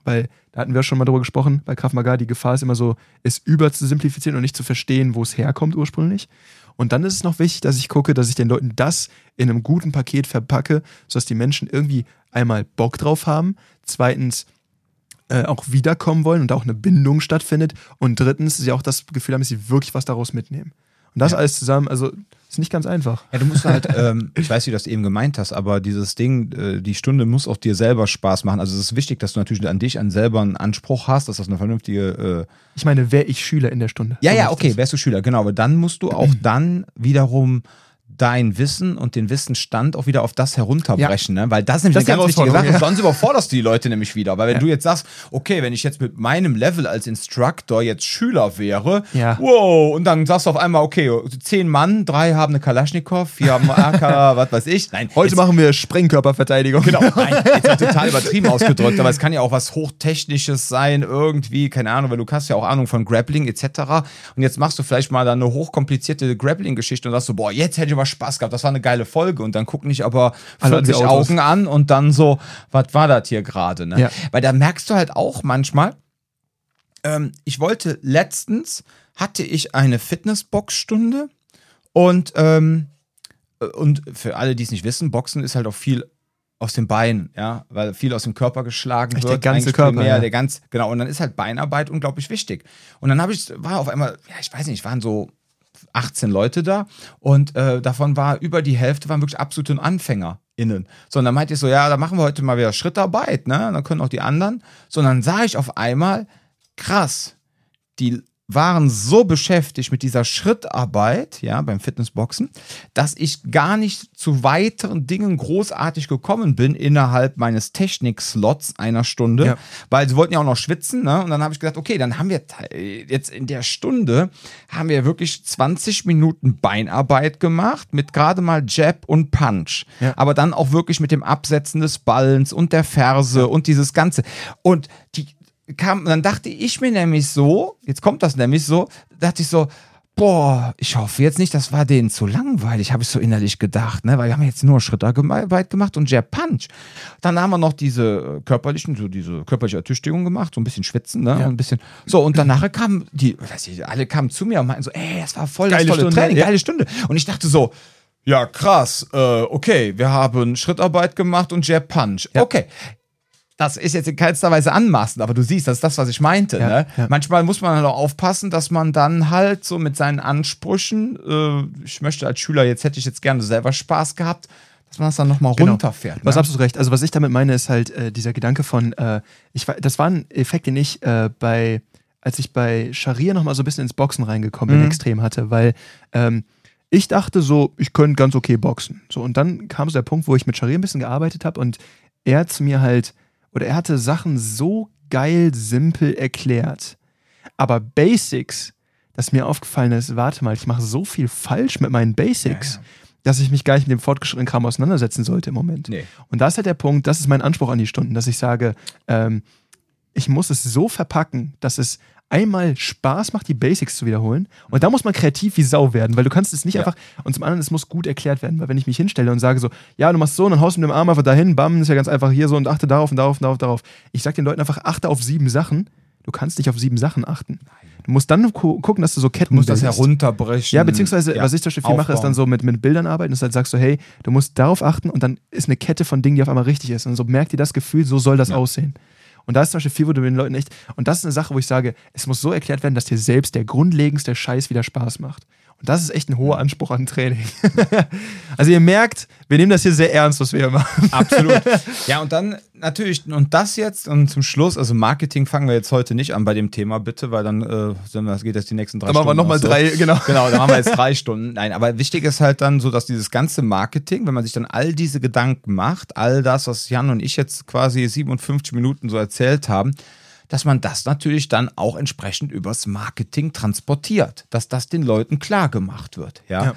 weil da hatten wir schon mal drüber gesprochen, bei Krav Maga, die Gefahr ist immer so, es über zu simplifizieren und nicht zu verstehen, wo es herkommt ursprünglich. Und dann ist es noch wichtig, dass ich gucke, dass ich den Leuten das in einem guten Paket verpacke, sodass die Menschen irgendwie einmal Bock drauf haben, zweitens äh, auch wiederkommen wollen und auch eine Bindung stattfindet und drittens sie auch das Gefühl haben, dass sie wirklich was daraus mitnehmen. Und das ja. alles zusammen, also ist nicht ganz einfach. Ja, du musst halt, ähm, ich weiß, wie du das eben gemeint hast, aber dieses Ding, äh, die Stunde muss auch dir selber Spaß machen. Also es ist wichtig, dass du natürlich an dich, an selber einen Anspruch hast, dass das eine vernünftige. Äh ich meine, wäre ich Schüler in der Stunde? Ja, so ja, okay, wärst du Schüler, genau. Aber dann musst du auch dann wiederum dein Wissen und den Wissensstand auch wieder auf das herunterbrechen, ja. ne? weil das ist nämlich das eine ganz wichtige Sache. Ja. Sonst überforderst du die Leute nämlich wieder. Weil wenn ja. du jetzt sagst, okay, wenn ich jetzt mit meinem Level als Instructor jetzt Schüler wäre, wow, und dann sagst du auf einmal, okay, zehn Mann, drei haben eine Kalaschnikow, vier haben AK, was weiß ich. Nein, heute jetzt, machen wir Sprengkörperverteidigung. Genau, nein, jetzt total übertrieben ausgedrückt, aber es kann ja auch was Hochtechnisches sein, irgendwie, keine Ahnung, weil du hast ja auch Ahnung von Grappling etc. Und jetzt machst du vielleicht mal da eine hochkomplizierte Grappling-Geschichte und sagst so, boah, jetzt hätte ich Spaß gehabt, das war eine geile Folge. Und dann gucken dich aber 40 Augen an und dann so, was war das hier gerade? Ne? Ja. Weil da merkst du halt auch manchmal, ähm, ich wollte letztens, hatte ich eine Fitnessbox-Stunde und, ähm, und für alle, die es nicht wissen, Boxen ist halt auch viel aus den Beinen, ja, weil viel aus dem Körper geschlagen Echt, wird. Der ganze Körper. Mehr, ja. der ganz, genau. Und dann ist halt Beinarbeit unglaublich wichtig. Und dann habe ich, war auf einmal, ja, ich weiß nicht, waren so 18 Leute da und äh, davon war über die Hälfte waren wirklich absolute AnfängerInnen. So, und dann meinte ich so, ja, da machen wir heute mal wieder Schrittarbeit, ne? Dann können auch die anderen. So, und dann sah ich auf einmal, krass, die waren so beschäftigt mit dieser Schrittarbeit, ja, beim Fitnessboxen, dass ich gar nicht zu weiteren Dingen großartig gekommen bin innerhalb meines Technik-Slots einer Stunde, ja. weil sie wollten ja auch noch schwitzen, ne? Und dann habe ich gesagt, okay, dann haben wir jetzt in der Stunde haben wir wirklich 20 Minuten Beinarbeit gemacht mit gerade mal Jab und Punch, ja. aber dann auch wirklich mit dem Absetzen des Ballens und der Ferse ja. und dieses Ganze. Und die kam, dann dachte ich mir nämlich so, jetzt kommt das nämlich so, dachte ich so, boah, ich hoffe jetzt nicht, das war denen zu langweilig, habe ich so innerlich gedacht, ne? Weil wir haben jetzt nur Schrittarbeit gemacht und Jab Punch. Dann haben wir noch diese äh, körperlichen, so diese körperliche Ertüchtigung gemacht, so ein bisschen schwitzen, ne? Ja. Ein bisschen. So, und danach kamen die, weiß ich, alle kamen zu mir und meinten so, ey, das war voll das Geile tolle Stunde, Training, ja. geile Stunde. Und ich dachte so, ja, krass, äh, okay, wir haben Schrittarbeit gemacht und Jab Punch. Ja. Okay. Das ist jetzt in keinster Weise anmaßend, aber du siehst, das ist das, was ich meinte. Ja, ne? ja. Manchmal muss man halt auch aufpassen, dass man dann halt so mit seinen Ansprüchen, äh, ich möchte als Schüler, jetzt hätte ich jetzt gerne selber Spaß gehabt, dass man das dann nochmal Genau. runterfährt. Du hast Ne? absolut recht. Also was ich damit meine, ist halt äh, dieser Gedanke von, äh, ich, das war ein Effekt, den ich äh, bei, als ich bei Scharia nochmal so ein bisschen ins Boxen reingekommen bin, Mhm. extrem hatte, weil ähm, ich dachte so, ich könnte ganz okay boxen. So, und dann kam so der Punkt, wo ich mit Scharia ein bisschen gearbeitet habe und er zu mir halt, oder er hatte Sachen so geil simpel erklärt, aber Basics, dass mir aufgefallen ist, warte mal, ich mache so viel falsch mit meinen Basics, Ja, ja. dass ich mich gar nicht mit dem fortgeschrittenen Kram auseinandersetzen sollte im Moment. Nee. Und da ist halt der Punkt, das ist mein Anspruch an die Stunden, dass ich sage, ähm, ich muss es so verpacken, dass es einmal Spaß macht, die Basics zu wiederholen. Und da muss man kreativ wie Sau werden, weil du kannst es nicht Ja. einfach, und zum anderen, es muss gut erklärt werden, weil wenn ich mich hinstelle und sage so, ja, du machst so und dann haust du mit dem Arm einfach dahin, bam, ist ja ganz einfach hier so und achte darauf und darauf und darauf, darauf. Ich sag den Leuten einfach, achte auf sieben Sachen. Du kannst nicht auf sieben Sachen achten. Du musst dann gu gucken, dass du so Ketten Du musst das bildest. herunterbrechen. Ja, beziehungsweise, Ja, was ich zum Beispiel viel mache, ist dann so mit, mit Bildern arbeiten. Das heißt, sagst du, hey, du musst darauf achten und dann ist eine Kette von Dingen, die auf einmal richtig ist. Und so merkt ihr das Gefühl, so soll das Ja. aussehen. Und da ist zum Beispiel viel, wo du den Leuten echt. Und das ist eine Sache, wo ich sage, es muss so erklärt werden, dass dir selbst der grundlegendste Scheiß wieder Spaß macht. Und das ist echt ein hoher Anspruch an Training. also ihr merkt, wir nehmen das hier sehr ernst, was wir hier machen. Absolut. Ja, und dann natürlich, und das jetzt, und zum Schluss, also Marketing fangen wir jetzt heute nicht an bei dem Thema, bitte, weil dann äh, das geht jetzt die nächsten drei Dann machen wir Stunden. nochmal so. drei, genau. Genau, dann machen wir jetzt drei Stunden. Nein, aber wichtig ist halt dann so, dass dieses ganze Marketing, wenn man sich dann all diese Gedanken macht, all das, was Jan und ich jetzt quasi 57 Minuten so erzählt haben, dass man das natürlich dann auch entsprechend übers Marketing transportiert, dass das den Leuten klar gemacht wird, ja. Ja.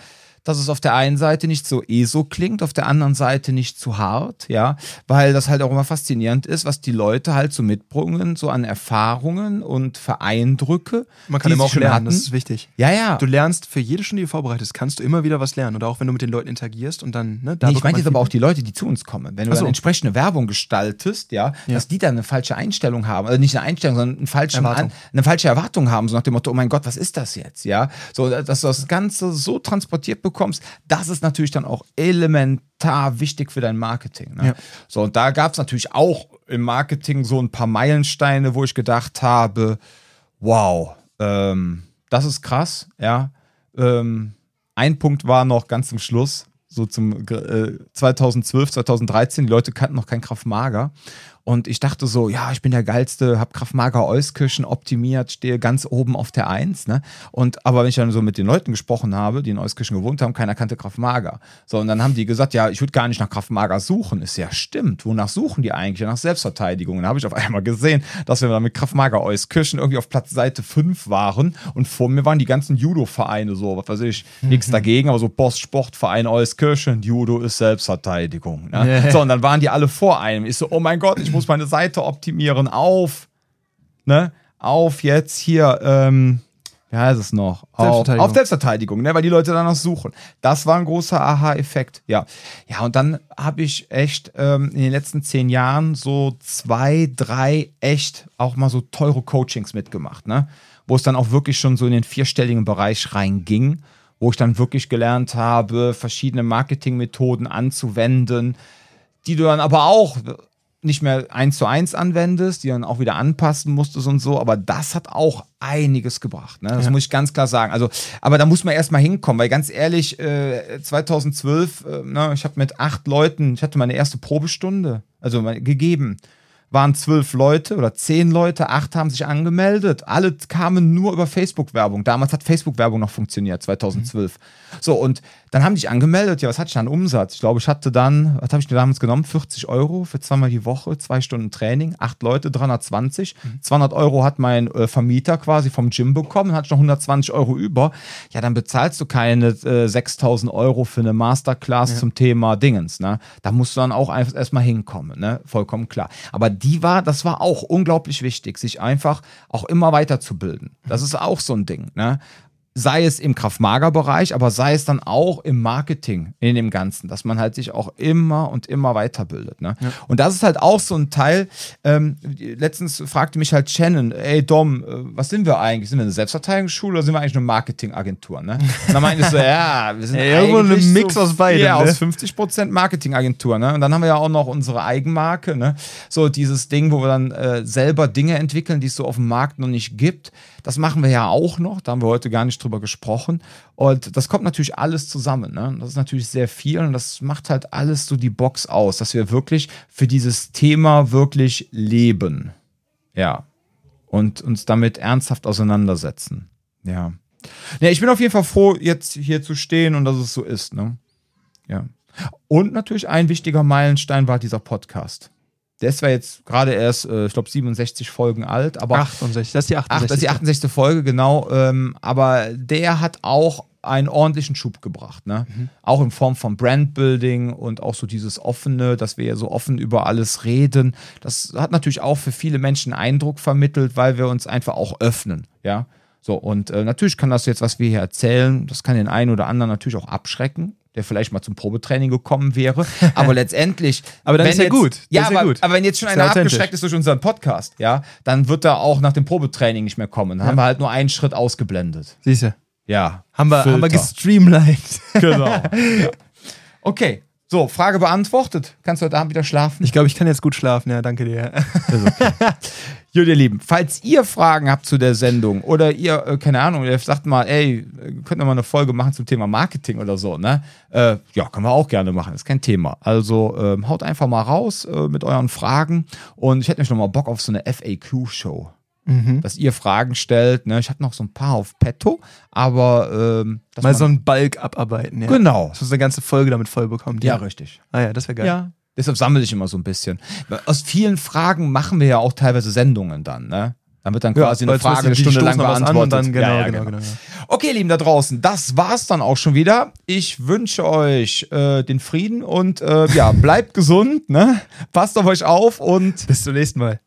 Dass es auf der einen Seite nicht so ESO klingt, auf der anderen Seite nicht zu hart, ja, weil das halt auch immer faszinierend ist, was die Leute halt so mitbringen, so an Erfahrungen und Vereindrücke. Man kann immer auch lernen, hatten. das ist wichtig. Ja, ja. Du lernst für jede Stunde, die du vorbereitest, kannst du immer wieder was lernen. Oder auch wenn du mit den Leuten interagierst und dann, ne, Nee, ich meine jetzt aber auch die Leute, die zu uns kommen. Wenn du so. dann entsprechende Werbung gestaltest, ja, Ja. dass die dann eine falsche Einstellung haben, also nicht eine Einstellung, sondern einen falschen Erwartung. Eine falsche Erwartung haben, so nach dem Motto, oh mein Gott, was ist das jetzt, ja? So, dass du das Ganze so transportiert bekommst, das ist natürlich dann auch elementar wichtig für dein Marketing. Ne? Ja. So, und da gab es natürlich auch im Marketing so ein paar Meilensteine, wo ich gedacht habe, wow, ähm, das ist krass, ja. Ähm, ein Punkt war noch ganz zum Schluss, so zum äh, 2012, 2013, die Leute kannten noch kein Kraft Mager. Und ich dachte so, ja, ich bin der Geilste, hab Kraft Mager Euskirchen optimiert, stehe ganz oben auf der Eins. Ne? Und aber wenn ich dann so mit den Leuten gesprochen habe, die in Euskirchen gewohnt haben, keiner kannte Kraft Mager. So, und dann haben die gesagt, ja, ich würde gar nicht nach Kraft Mager suchen. Ist ja stimmt. Wonach suchen die eigentlich? Nach Selbstverteidigung. Und dann habe ich auf einmal gesehen, dass wir dann mit Kraft Mager Euskirchen irgendwie auf Platz Seite 5 waren. Und vor mir waren die ganzen Judo-Vereine, so, was weiß ich, nichts dagegen, aber so Boss Sportverein Euskirchen, Judo ist Selbstverteidigung. Ne? So, und dann waren die alle vor einem. Ich so, oh mein Gott, ich muss meine Seite optimieren. Auf, ne? Auf jetzt hier, ähm, wie heißt es noch? Auf Selbstverteidigung. auf Selbstverteidigung, ne? weil die Leute danach suchen. Das war ein großer Aha-Effekt, ja. Ja, und dann habe ich echt ähm, in den letzten zehn Jahren so zwei, drei echt auch mal so teure Coachings mitgemacht, ne? Wo es dann auch wirklich schon so in den vierstelligen Bereich reinging, wo ich dann wirklich gelernt habe, verschiedene Marketingmethoden anzuwenden, die du dann aber auch nicht mehr eins zu eins anwendest, die dann auch wieder anpassen musstest und so, aber das hat auch einiges gebracht. Ne? Das Ja. muss ich ganz klar sagen. Also, aber da muss man erstmal hinkommen, weil ganz ehrlich, äh, 2012, äh, ne, ich habe mit acht Leuten, ich hatte meine erste Probestunde, also gegeben waren zwölf Leute oder zehn Leute, acht haben sich angemeldet. Alle kamen nur über Facebook-Werbung. Damals hat Facebook-Werbung noch funktioniert, 2012. So, und dann haben die sich angemeldet. Ja, was hatte ich dann an Umsatz? Ich glaube, ich hatte dann, was habe ich mir damals genommen? 40 Euro für zweimal die Woche, zwei Stunden Training, acht Leute, 320. 200 Euro hat mein äh, Vermieter quasi vom Gym bekommen, hatte ich noch 120 Euro über. Ja, dann bezahlst du keine äh, 6000 Euro für eine Masterclass zum Thema Dingens. Ne? Da musst du dann auch einfach erstmal hinkommen, ne? vollkommen klar. Aber die war, das war auch unglaublich wichtig, sich einfach auch immer weiterzubilden. Das ist auch so ein Ding. Ne? Sei es im Kraft-Mager-Bereich, aber sei es dann auch im Marketing in dem Ganzen, dass man halt sich auch immer und immer weiterbildet. Ne? Ja. Und das ist halt auch so ein Teil. Ähm, letztens fragte mich halt Shannon, ey Dom, äh, was sind wir eigentlich? Sind wir eine Selbstverteidigungsschule oder sind wir eigentlich eine Marketingagentur? Ne? Und dann meinte ich so, ja, wir sind ja, irgendwo ein Mix so, aus beiden. Ja, ne? aus 50% Marketingagentur. Ne? Und dann haben wir ja auch noch unsere Eigenmarke. Ne? So dieses Ding, wo wir dann äh, selber Dinge entwickeln, die es so auf dem Markt noch nicht gibt. Das machen wir ja auch noch. Da haben wir heute gar nicht drüber gesprochen. Und das kommt natürlich alles zusammen. Ne? Das ist natürlich sehr viel und das macht halt alles so die Box aus, dass wir wirklich für dieses Thema wirklich leben. Ja. Und uns damit ernsthaft auseinandersetzen. Ja. Ja, ich bin auf jeden Fall froh, jetzt hier zu stehen und dass es so ist. Ne? Ja. Und natürlich ein wichtiger Meilenstein war dieser Podcast. Der ist zwar jetzt gerade erst, äh, ich glaube, 67 Folgen alt, aber. 68, das ist die 68. Ach, das ist die 68. Folge, genau. Ähm, aber der hat auch einen ordentlichen Schub gebracht, ne? Mhm. Auch in Form von Brandbuilding und auch so dieses offene, dass wir ja so offen über alles reden. Das hat natürlich auch für viele Menschen Eindruck vermittelt, weil wir uns einfach auch öffnen, ja. So, und äh, natürlich kann das jetzt, was wir hier erzählen, das kann den einen oder anderen natürlich auch abschrecken der vielleicht mal zum Probetraining gekommen wäre. Aber letztendlich. aber dann ist ja jetzt, gut. Ja, aber, gut. aber wenn jetzt schon einer abgeschreckt ist durch unseren Podcast, ja, dann wird er auch nach dem Probetraining nicht mehr kommen. Dann ja. haben wir halt nur einen Schritt ausgeblendet. Siehst du? Ja. Haben wir, haben wir gestreamlined. Genau. ja. Okay. So, Frage beantwortet. Kannst du heute Abend wieder schlafen? Ich glaube, ich kann jetzt gut schlafen, ja, danke dir. Okay. Gut, ihr Lieben, falls ihr Fragen habt zu der Sendung oder ihr, äh, keine Ahnung, ihr sagt mal, ey, könnt ihr mal eine Folge machen zum Thema Marketing oder so, ne? Äh, ja, können wir auch gerne machen, ist kein Thema. Also ähm, haut einfach mal raus äh, mit euren Fragen und ich hätte mich nochmal Bock auf so eine FAQ-Show mhm. dass ihr Fragen stellt. Ne? Ich habe noch so ein paar auf Petto, aber ähm, mal so einen Balk abarbeiten. Ja. Genau. Dass man eine ganze Folge damit voll bekommt. Ja, ja richtig. Ah ja, das wäre geil. Ja. Deshalb sammle ich immer so ein bisschen. Aus vielen Fragen machen wir ja auch teilweise Sendungen dann, ne? Dann wird dann quasi ja, eine Frage eine Stunde lang beantwortet. Dann, genau, ja, ja, genau, genau. genau, Okay, Lieben da draußen, das war's dann auch schon wieder. Ich wünsche euch äh, den Frieden und äh, ja, bleibt gesund, ne? Passt auf euch auf und bis zum nächsten Mal.